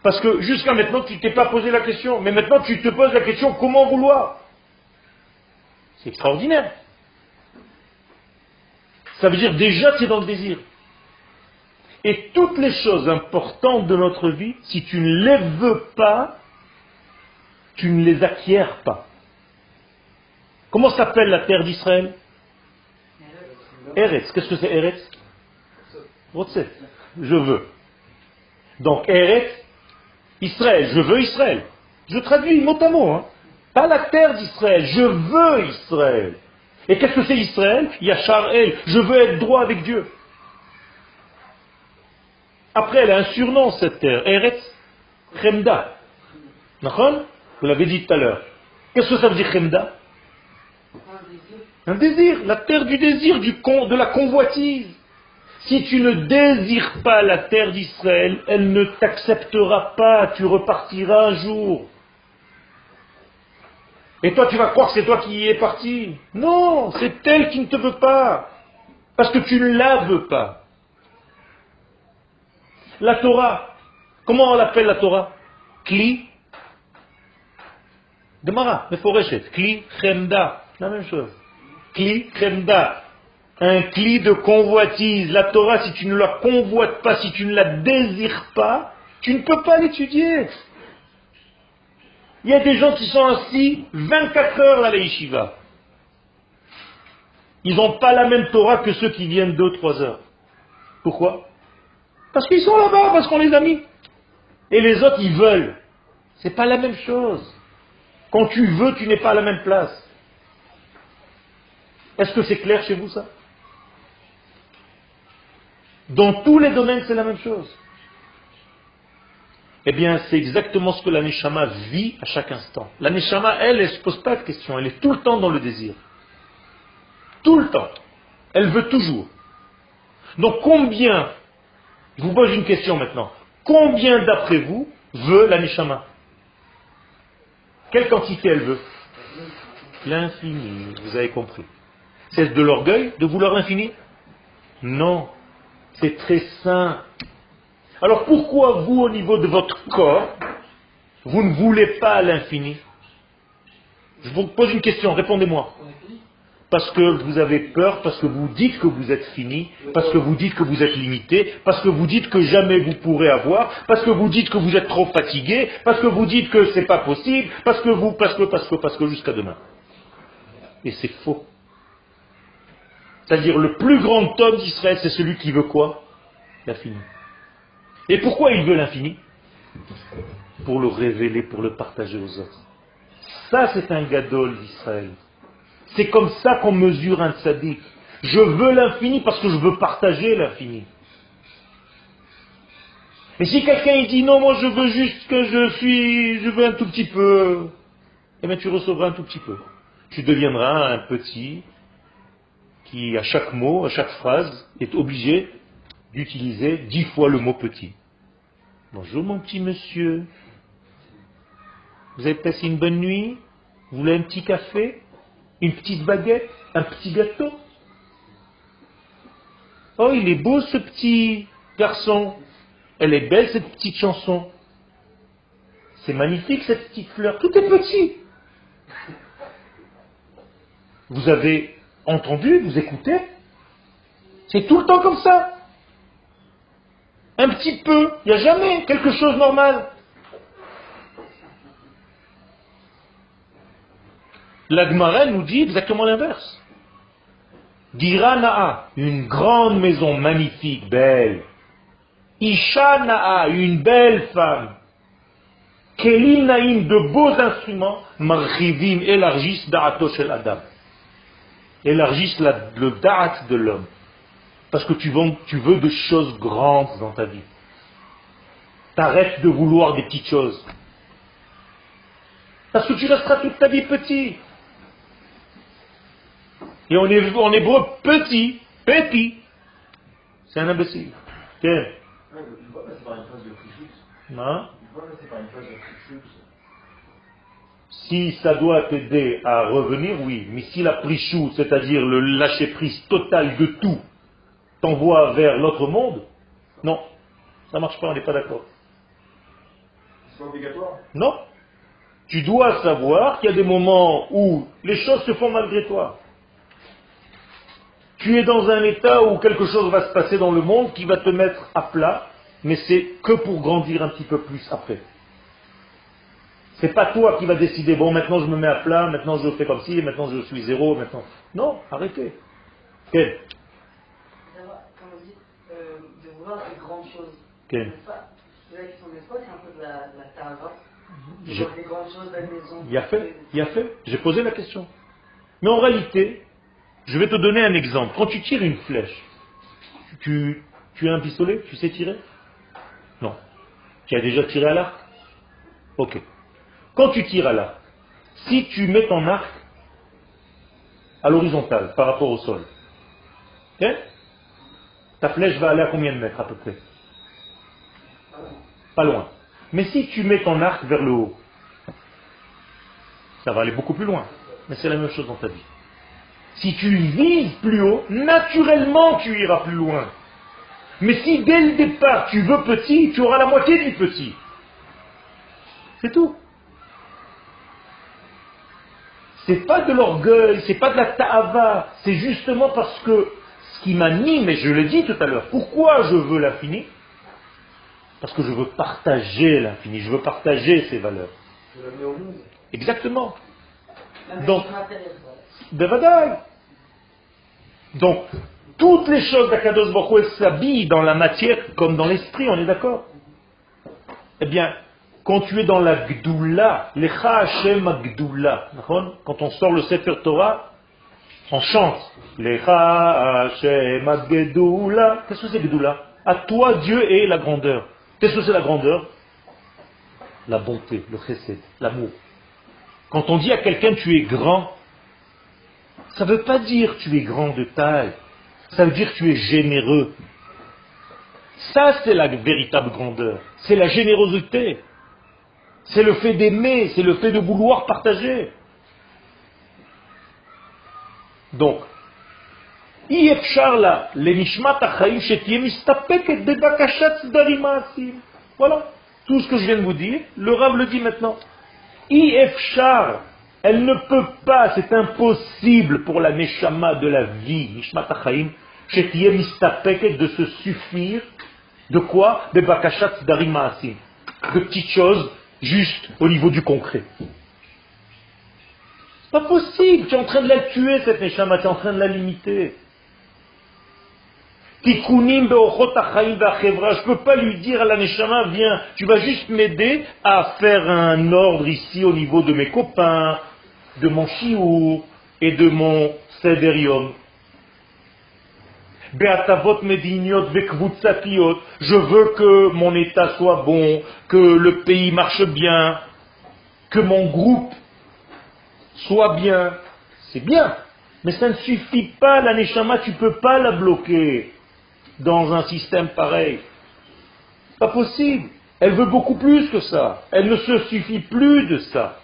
Parce que jusqu'à maintenant, tu ne t'es pas posé la question. Mais maintenant, tu te poses la question comment vouloir? C'est extraordinaire. Ça veut dire déjà tu es dans le désir. Et toutes les choses importantes de notre vie, si tu ne les veux pas, tu ne les acquiers pas. Comment s'appelle la terre d'Israël? Eretz. Qu'est-ce que c'est Eretz? Rotset. Je veux. Donc Eretz, Israël. Je veux Israël. Je traduis mot à mot. Hein. Pas la terre d'Israël. Je veux Israël. Et qu'est-ce que c'est Israël? Yachar El. Je veux être droit avec Dieu. Après, elle a un surnom, cette terre. Eretz Chemda. Vous l'avez dit tout à l'heure. Qu'est-ce que ça veut dire Chemda? Un désir. La terre du désir, du con, de la convoitise. Si tu ne désires pas la terre d'Israël, elle ne t'acceptera pas. Tu repartiras un jour. Et toi, tu vas croire que c'est toi qui y es parti. Non, c'est elle qui ne te veut pas. Parce que tu ne la veux pas. La Torah, comment on l'appelle la Torah? Kli Gemara, Meforeshet. Kli Chemda. La même chose. Kli Chemda. Un cli de convoitise. La Torah, si tu ne la convoites pas, si tu ne la désires pas, tu ne peux pas l'étudier. Il y a des gens qui sont assis 24 heures à la yeshiva. Ils n'ont pas la même Torah que ceux qui viennent 2-3 heures. Pourquoi? Parce qu'ils sont là-bas, parce qu'on les a mis. Et les autres, ils veulent. C'est pas la même chose. Quand tu veux, tu n'es pas à la même place. Est-ce que c'est clair chez vous ça? Dans tous les domaines, c'est la même chose. Eh bien, c'est exactement ce que la Neshama vit à chaque instant. La Neshama, elle, elle ne se pose pas de questions. Elle est tout le temps dans le désir. Tout le temps. Elle veut toujours. Donc combien, je vous pose une question maintenant, combien d'après vous veut la Neshama? Quelle quantité elle veut? L'infini, vous avez compris. C'est de l'orgueil de vouloir l'infini? Non. C'est très sain. Alors pourquoi vous, au niveau de votre corps, vous ne voulez pas l'infini? Je vous pose une question, répondez-moi. Parce que vous avez peur, parce que vous dites que vous êtes fini, parce que vous dites que vous êtes limité, parce que vous dites que jamais vous pourrez avoir, parce que vous dites que vous êtes trop fatigué, parce que vous dites que c'est pas possible, parce que vous, parce que, parce que, parce que jusqu'à demain. Et c'est faux. C'est-à-dire le plus grand homme d'Israël, c'est celui qui veut quoi? L'infini. Et pourquoi il veut l'infini? Pour le révéler, pour le partager aux autres. Ça, c'est un gadol d'Israël. C'est comme ça qu'on mesure un tzaddik. Je veux l'infini parce que je veux partager l'infini. Et si quelqu'un dit non, moi je veux juste que je suis, je veux un tout petit peu, eh bien tu recevras un tout petit peu. Tu deviendras un petit qui, à chaque mot, à chaque phrase, est obligé d'utiliser dix fois le mot petit. Bonjour mon petit monsieur. Vous avez passé une bonne nuit? Vous voulez un petit café? Une petite baguette? Un petit gâteau? Oh, il est beau ce petit garçon. Elle est belle cette petite chanson. C'est magnifique cette petite fleur. Tout est petit. Vous avez entendu, vous écoutez C'est tout le temps comme ça. Un petit peu. Il n'y a jamais quelque chose de normal. L'Agmara nous dit exactement l'inverse. Dira une grande maison magnifique, belle. Isha Na'a, une belle femme. Kelim Naïm, de beaux instruments. Marchivim, élargissent Da'ato Adam. Élargissent le Da'at de l'homme. Parce que tu veux, tu veux de choses grandes dans ta vie. T'arrêtes de vouloir des petites choses. Parce que tu resteras toute ta vie petit. Et on est en hébreu petit, petit. C'est un imbécile. Tiens. Non si ça doit t'aider à revenir, oui. Mais si la prichou, c'est-à-dire le lâcher prise total de tout, t'envoie vers l'autre monde, non, ça marche pas, on n'est pas d'accord. C'est obligatoire? Non. Tu dois savoir qu'il y a des moments où les choses se font malgré toi. Tu es dans un état où quelque chose va se passer dans le monde qui va te mettre à plat, mais c'est que pour grandir un petit peu plus après. C'est pas toi qui vas décider, bon, maintenant je me mets à plat, maintenant je fais comme ci, maintenant je suis zéro, maintenant. Non, arrêtez. Quel D'avoir, comme on dit, euh, de vouloir des grandes choses. Quel C'est C'est un peu de la, de la tava. De Je- voir des grandes choses, la maison. Il a fait, il a fait. J'ai posé la question. Mais en réalité, je vais te donner un exemple. Quand tu tires une flèche, tu, tu as un pistolet Tu sais tirer? Non. Tu as déjà tiré à l'arc? Ok. Quand tu tires à si tu mets ton arc à l'horizontale par rapport au sol, ta flèche va aller à combien de mètres à peu près? Pas loin. Mais si tu mets ton arc vers le haut, ça va aller beaucoup plus loin. Mais c'est la même chose dans ta vie. Si tu vises plus haut, naturellement tu iras plus loin. Mais si dès le départ tu veux petit, tu auras la moitié du petit. C'est tout. C'est pas de l'orgueil, c'est pas de la ta'ava, c'est justement parce que ce qui m'anime, et je l'ai dit tout à l'heure, pourquoi je veux l'infini? Parce que je veux partager l'infini, je veux partager ses valeurs. Je la mets au monde. Exactement. Donc-. Bevadaï. Donc, toutes les choses d'Akados Baruch s'habillent dans la matière comme dans l'esprit, on est d'accord? Eh bien, quand tu es dans la Gdoula, l'Echa Hashem Gdoula, quand on sort le Sefer Torah, on chante l'Echa Hashem Gdoula. Qu'est-ce que c'est Gdoula À toi, Dieu est la grandeur. Qu'est-ce que c'est la grandeur La bonté, le chesed, l'amour. Quand on dit à quelqu'un tu es grand, ça ne veut pas dire tu es grand de taille. Ça veut dire tu es généreux. Ça, c'est la véritable grandeur. C'est la générosité. C'est le fait d'aimer, c'est le fait de vouloir partager. Donc, voilà tout ce que je viens de vous dire. Le Rav le dit maintenant. Ifshar, elle ne peut pas, c'est impossible pour la Neshama de la vie, Nishmat Achaim, de se suffire de quoi? De bakashat darimaasim, de petites choses juste au niveau du concret. Pas possible, tu es en train de la tuer cette neshama, tu es en train de la limiter. Je peux pas lui dire à la neshama, viens, tu vas juste m'aider à faire un ordre ici au niveau de mes copains, de mon shiur et de mon sederium. Je veux que mon état soit bon, que le pays marche bien, que mon groupe soit bien. C'est bien. Mais ça ne suffit pas, la neshama, tu peux pas la bloquer dans un système pareil. Pas possible. Elle veut beaucoup plus que ça. Elle ne se suffit plus de ça.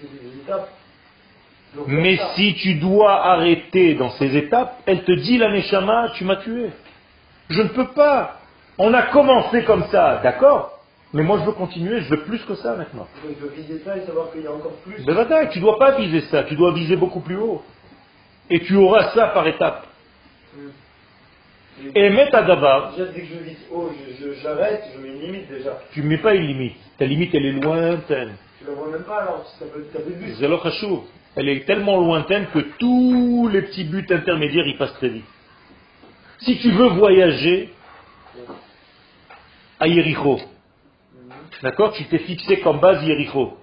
C'est des étapes. Donc, Mais si tu dois arrêter dans ces étapes, elle te dit, la Neshama, tu m'as tué. Je ne peux pas. On a commencé comme ça, d'accord? Mais moi je veux continuer, je veux plus que ça maintenant. Donc, je veux viser ça et savoir qu'il y a encore plus. Mais bataille, tu ne dois pas viser ça, tu dois viser beaucoup plus haut. Et tu auras ça par étapes. Et mets à d'abord, Déjà, dès que je vise haut, je- je- j'arrête, je, mets une limite déjà. tu ne mets pas une limite. Ta limite, elle est lointaine. Tu la vois même pas alors, peut vite. Elle est tellement lointaine que tous les petits buts intermédiaires, ils passent très vite. Si tu veux voyager à Yericho, d'accord Tu t'es fixé comme base Yericho.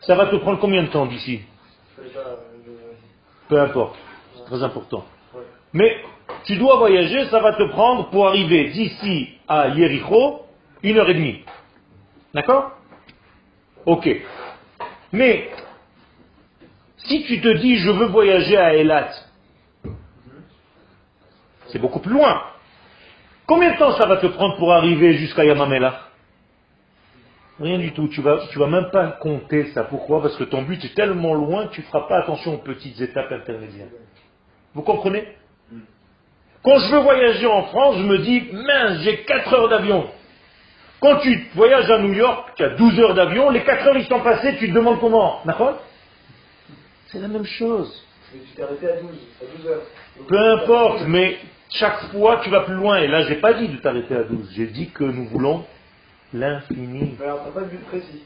Ça va te prendre combien de temps d'ici? Peu importe. C'est très important. Mais tu dois voyager, ça va te prendre pour arriver d'ici à Yericho une heure et demie. D'accord? Ok. Mais si tu te dis je veux voyager à Elat, c'est beaucoup plus loin. Combien de temps ça va te prendre pour arriver jusqu'à Yamamela? Rien du tout. Tu vas, vas même pas compter ça. Pourquoi? Parce que ton but est tellement loin que tu ne feras pas attention aux petites étapes intermédiaires. Vous comprenez? Quand je veux voyager en France, je me dis, mince, j'ai 4 heures d'avion. Quand tu voyages à New York, tu as 12 heures d'avion, les 4 heures ils sont passées, tu te demandes comment. D'accord? C'est la même chose. Mais tu t'es arrêté à 12, à 12 heures. Donc, Peu importe, mais chaque fois tu vas plus loin. Et là, j'ai pas dit de t'arrêter à 12. J'ai dit que nous voulons l'infini. Alors, t'as pas de but précis.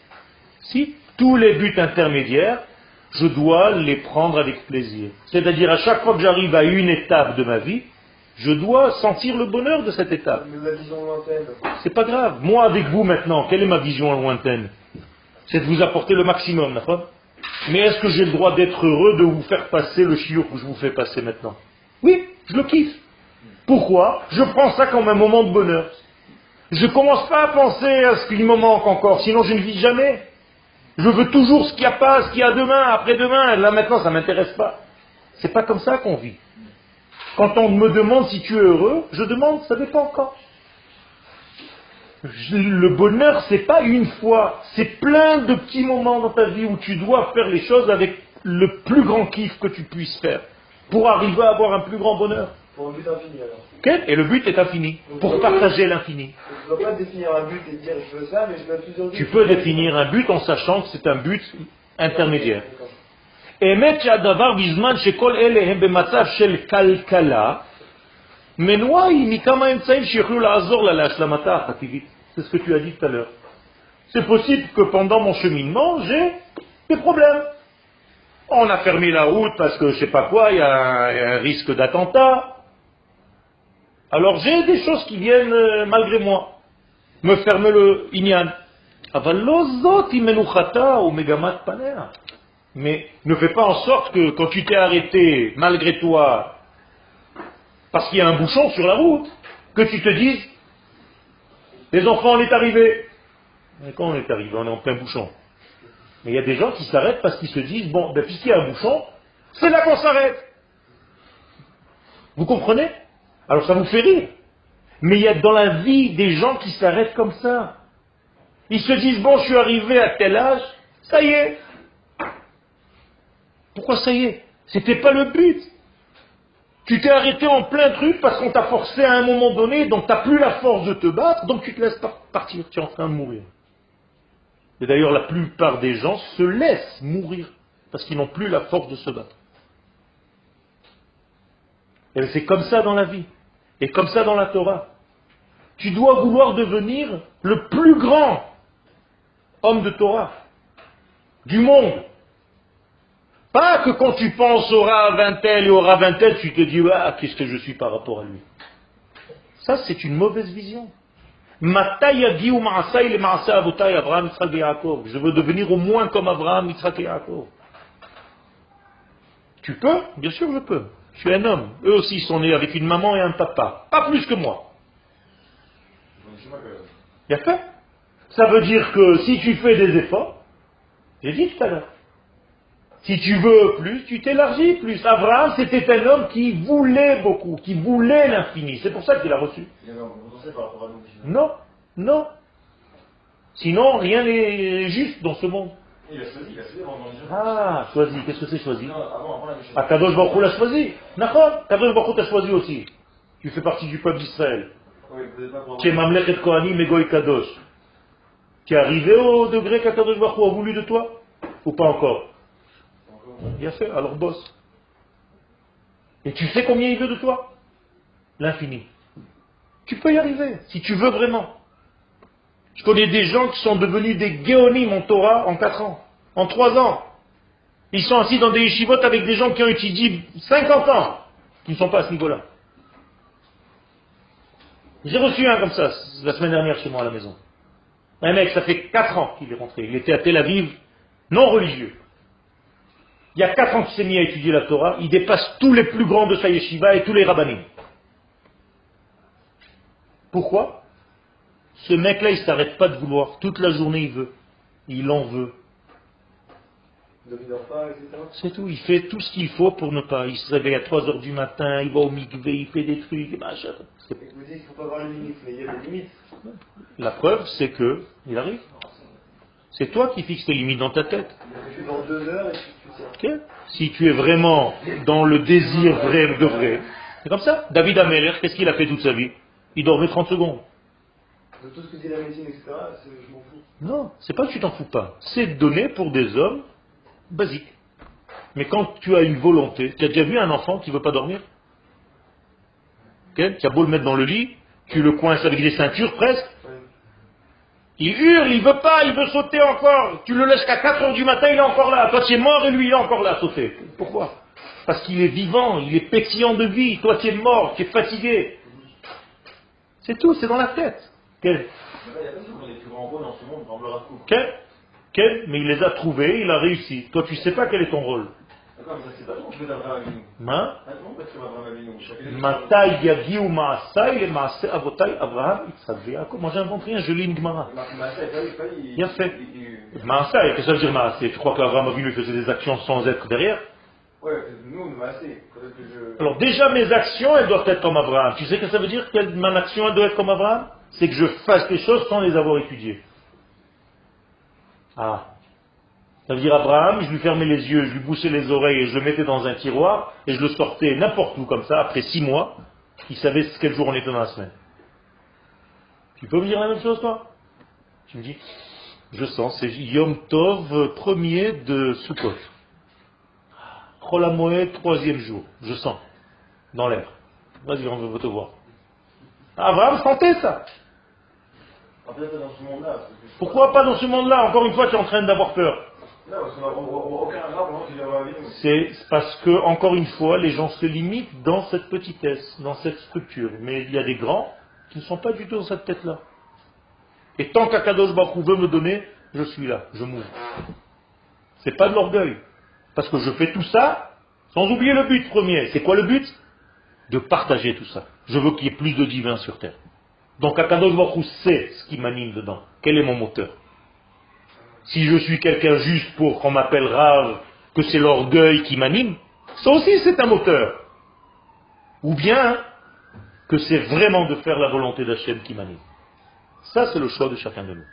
Si, tous les buts intermédiaires, je dois les prendre avec plaisir. C'est-à-dire à chaque fois que j'arrive à une étape de ma vie, je dois sentir le bonheur de cette étape. Mais la vision lointaine. C'est pas grave. Moi avec vous maintenant, quelle est ma vision lointaine? C'est de vous apporter le maximum, d'accord? Mais est-ce que j'ai le droit d'être heureux de vous faire passer le chiot que je vous fais passer maintenant? Oui, je le kiffe. Pourquoi? Je prends ça comme un moment de bonheur. Je ne commence pas à penser à ce qu'il me manque encore, sinon je ne vis jamais. Je veux toujours ce qu'il n'y a pas, ce qu'il y a demain, après-demain. Là maintenant, ça ne m'intéresse pas. C'est pas comme ça qu'on vit. Quand on me demande si tu es heureux, je demande, ça dépend quand. Le bonheur, c'est pas une fois, c'est plein de petits moments dans ta vie où tu dois faire les choses avec le plus grand kiff que tu puisses faire pour arriver à avoir un plus grand bonheur. Pour un but infini alors. Et le but est infini, pour partager l'infini. Tu ne dois pas définir un but et dire je veux ça, mais je veux plusieurs buts. Tu peux définir un but en sachant que c'est un but intermédiaire. D'accord. מנועה היא מכמה אמצעים שיוכלו לעזור לה להשלמתה החטיבית. C'est ce que tu as dit tout à l'heure. C'est possible que pendant mon cheminement, j'ai des problèmes. On a fermé la route parce que je sais pas quoi, il y a un, il y a un risque d'attentat. Alors j'ai des choses qui viennent euh, malgré moi, me fermer le inyan. אבל לא זאת היא מנוחתה ומגמת פניה. Mais ne fais pas en sorte que quand tu t'es arrêté malgré toi, parce qu'il y a un bouchon sur la route, que tu te dises, les enfants, on est arrivé. Mais quand on est arrivé, on est en plein bouchon. Mais il y a des gens qui s'arrêtent parce qu'ils se disent, bon, ben, puisqu'il y a un bouchon, c'est là qu'on s'arrête. Vous comprenez? Alors ça vous fait rire. Mais il y a dans la vie des gens qui s'arrêtent comme ça. Ils se disent, bon, je suis arrivé à tel âge, ça y est, pourquoi ça y est? C'était pas le but. Tu t'es arrêté en plein truc parce qu'on t'a forcé à un moment donné, donc tu n'as plus la force de te battre, donc tu te laisses par- partir, tu es en train de mourir. Et d'ailleurs, la plupart des gens se laissent mourir parce qu'ils n'ont plus la force de se battre. Et c'est comme ça dans la vie, et comme ça dans la Torah. Tu dois vouloir devenir le plus grand homme de Torah du monde. Pas que quand tu penses au Rav un tel et au Rav un tel, tu te dis, ah, qu'est-ce que je suis par rapport à lui? Ça, c'est une mauvaise vision. Je veux devenir au moins comme Abraham, Yitzhak et Yaakov. Tu peux? Bien sûr, je peux. Je suis un homme. Eux aussi sont nés avec une maman et un papa. Pas plus que moi. Bien fait? Ça veut dire que si tu fais des efforts, j'ai dit tout à l'heure, si tu veux plus, tu t'élargis plus. Abraham, c'était un homme qui voulait beaucoup, qui voulait l'infini. C'est pour ça qu'il a reçu. Non, non. Sinon, rien n'est juste dans ce monde. Il a choisi, il a choisi. Ah, choisi. Qu'est-ce que c'est choisi. Ah, Kadosh Baruch l'a choisi. D'accord Kadosh Baruch t'a choisi aussi. Tu fais partie du peuple d'Israël. Oui, vous n'êtes pas pour Tu es Mamlechet Kohanim et Kadosh. Tu es arrivé au degré qu'Akadosh Baruch a voulu de toi Ou pas Encore? Bien fait, alors bosse. Et tu sais combien il veut de toi? L'infini. Tu peux y arriver, si tu veux vraiment. Je connais des gens qui sont devenus des géonim en Torah en 4 ans, en 3 ans. Ils sont assis dans des yeshivotes avec des gens qui ont étudié 50 ans, qui ne sont pas à ce niveau-là. J'ai reçu un comme ça, la semaine dernière chez moi à la maison. Un mec, ça fait 4 ans qu'il est rentré. Il était à Tel Aviv, non religieux. Il y a 4 ans qu'il s'est mis à étudier la Torah, il dépasse tous les plus grands de sa yeshiva et tous les rabbinim. Pourquoi? Ce mec-là, il ne s'arrête pas de vouloir. Toute la journée, il veut. Il en veut. C'est tout. Il fait tout ce qu'il faut pour ne pas. Il se réveille à 3 heures du matin, il va au mikvé, il fait des trucs, machin. Vous dites qu'il ne faut pas avoir les limites, mais il y a des limites. La preuve, c'est que il arrive. C'est toi qui fixes tes limites dans ta tête. Je suis dans deux heures et tu tu tiens. Ok Si tu es vraiment dans le désir vrai de vrai, c'est comme ça. David Ameller, qu'est-ce qu'il a fait toute sa vie? Il dormait 30 secondes. De tout ce que dit la médecine, etc., je m'en fous. Non, c'est pas que tu t'en fous pas. C'est donné pour des hommes basiques. Mais quand tu as une volonté, tu as déjà vu un enfant qui veut pas dormir? Ok Tu as beau le mettre dans le lit, tu le coinces avec des ceintures presque. Il hurle, il veut pas, il veut sauter encore. Tu le laisses qu'à 4 heures du matin, il est encore là. Toi, tu es mort et lui, il est encore là à sauter. Pourquoi? Parce qu'il est vivant, il est pétillant de vie. Toi, tu es mort, tu es fatigué. C'est tout, c'est dans la tête. Quel? Mais là, il y a pas de soucis, les plus grands rôles en ce monde, dans le Rav Kook. Quel? Quel? Mais il les a trouvés, il a réussi. Toi, tu sais pas quel est ton rôle. Matai yagiu maasai le maaseh avotai Abraham Yitzhak Yaakov. Moi, j'invente rien, je lis une Gemara. Ma- ma- il- Maasai, qu'est-ce que ça veut dire maaseh Tu crois qu'Abraham Avinu faisait des actions sans être derrière? Alors déjà, mes actions, elles doivent être comme Abraham. Tu sais que ça veut dire que mon action, elle doit être comme Abraham? C'est que je fasse les choses sans les avoir étudiées. Ah. Ça veut dire Abraham, je lui fermais les yeux, je lui bouchais les oreilles et je le mettais dans un tiroir et je le sortais n'importe où comme ça, après six mois, il savait quel jour on était dans la semaine. Tu peux me dire la même chose toi? Tu me dis, je sens, c'est Yom Tov, premier de Sukkot. Cholamoed, troisième jour. Je sens. Dans l'air. Vas-y, on veut te voir. Abraham sentait ça. Ah, peut-être dans ce monde-là. parce que je- Pourquoi pas dans ce monde-là? Encore une fois, tu es en train d'avoir peur. Avinu. C'est parce que, encore une fois, les gens se limitent dans cette petitesse, dans cette structure. Mais il y a des grands qui ne sont pas du tout dans cette tête-là. Et tant qu'Akadosh Hu veut me donner, je suis là, je m'ouvre. C'est pas de l'orgueil. Parce que je fais tout ça sans oublier le but premier. C'est quoi le but? De partager tout ça. Je veux qu'il y ait plus de divin sur terre. Donc Akadosh Hu sait ce qui m'anime dedans. Quel est mon moteur? Si je suis quelqu'un juste pour qu'on m'appelle rave, que c'est l'orgueil qui m'anime, ça aussi c'est un moteur. Ou bien que c'est vraiment de faire la volonté d'Hachem qui m'anime. Ça c'est le choix de chacun de nous.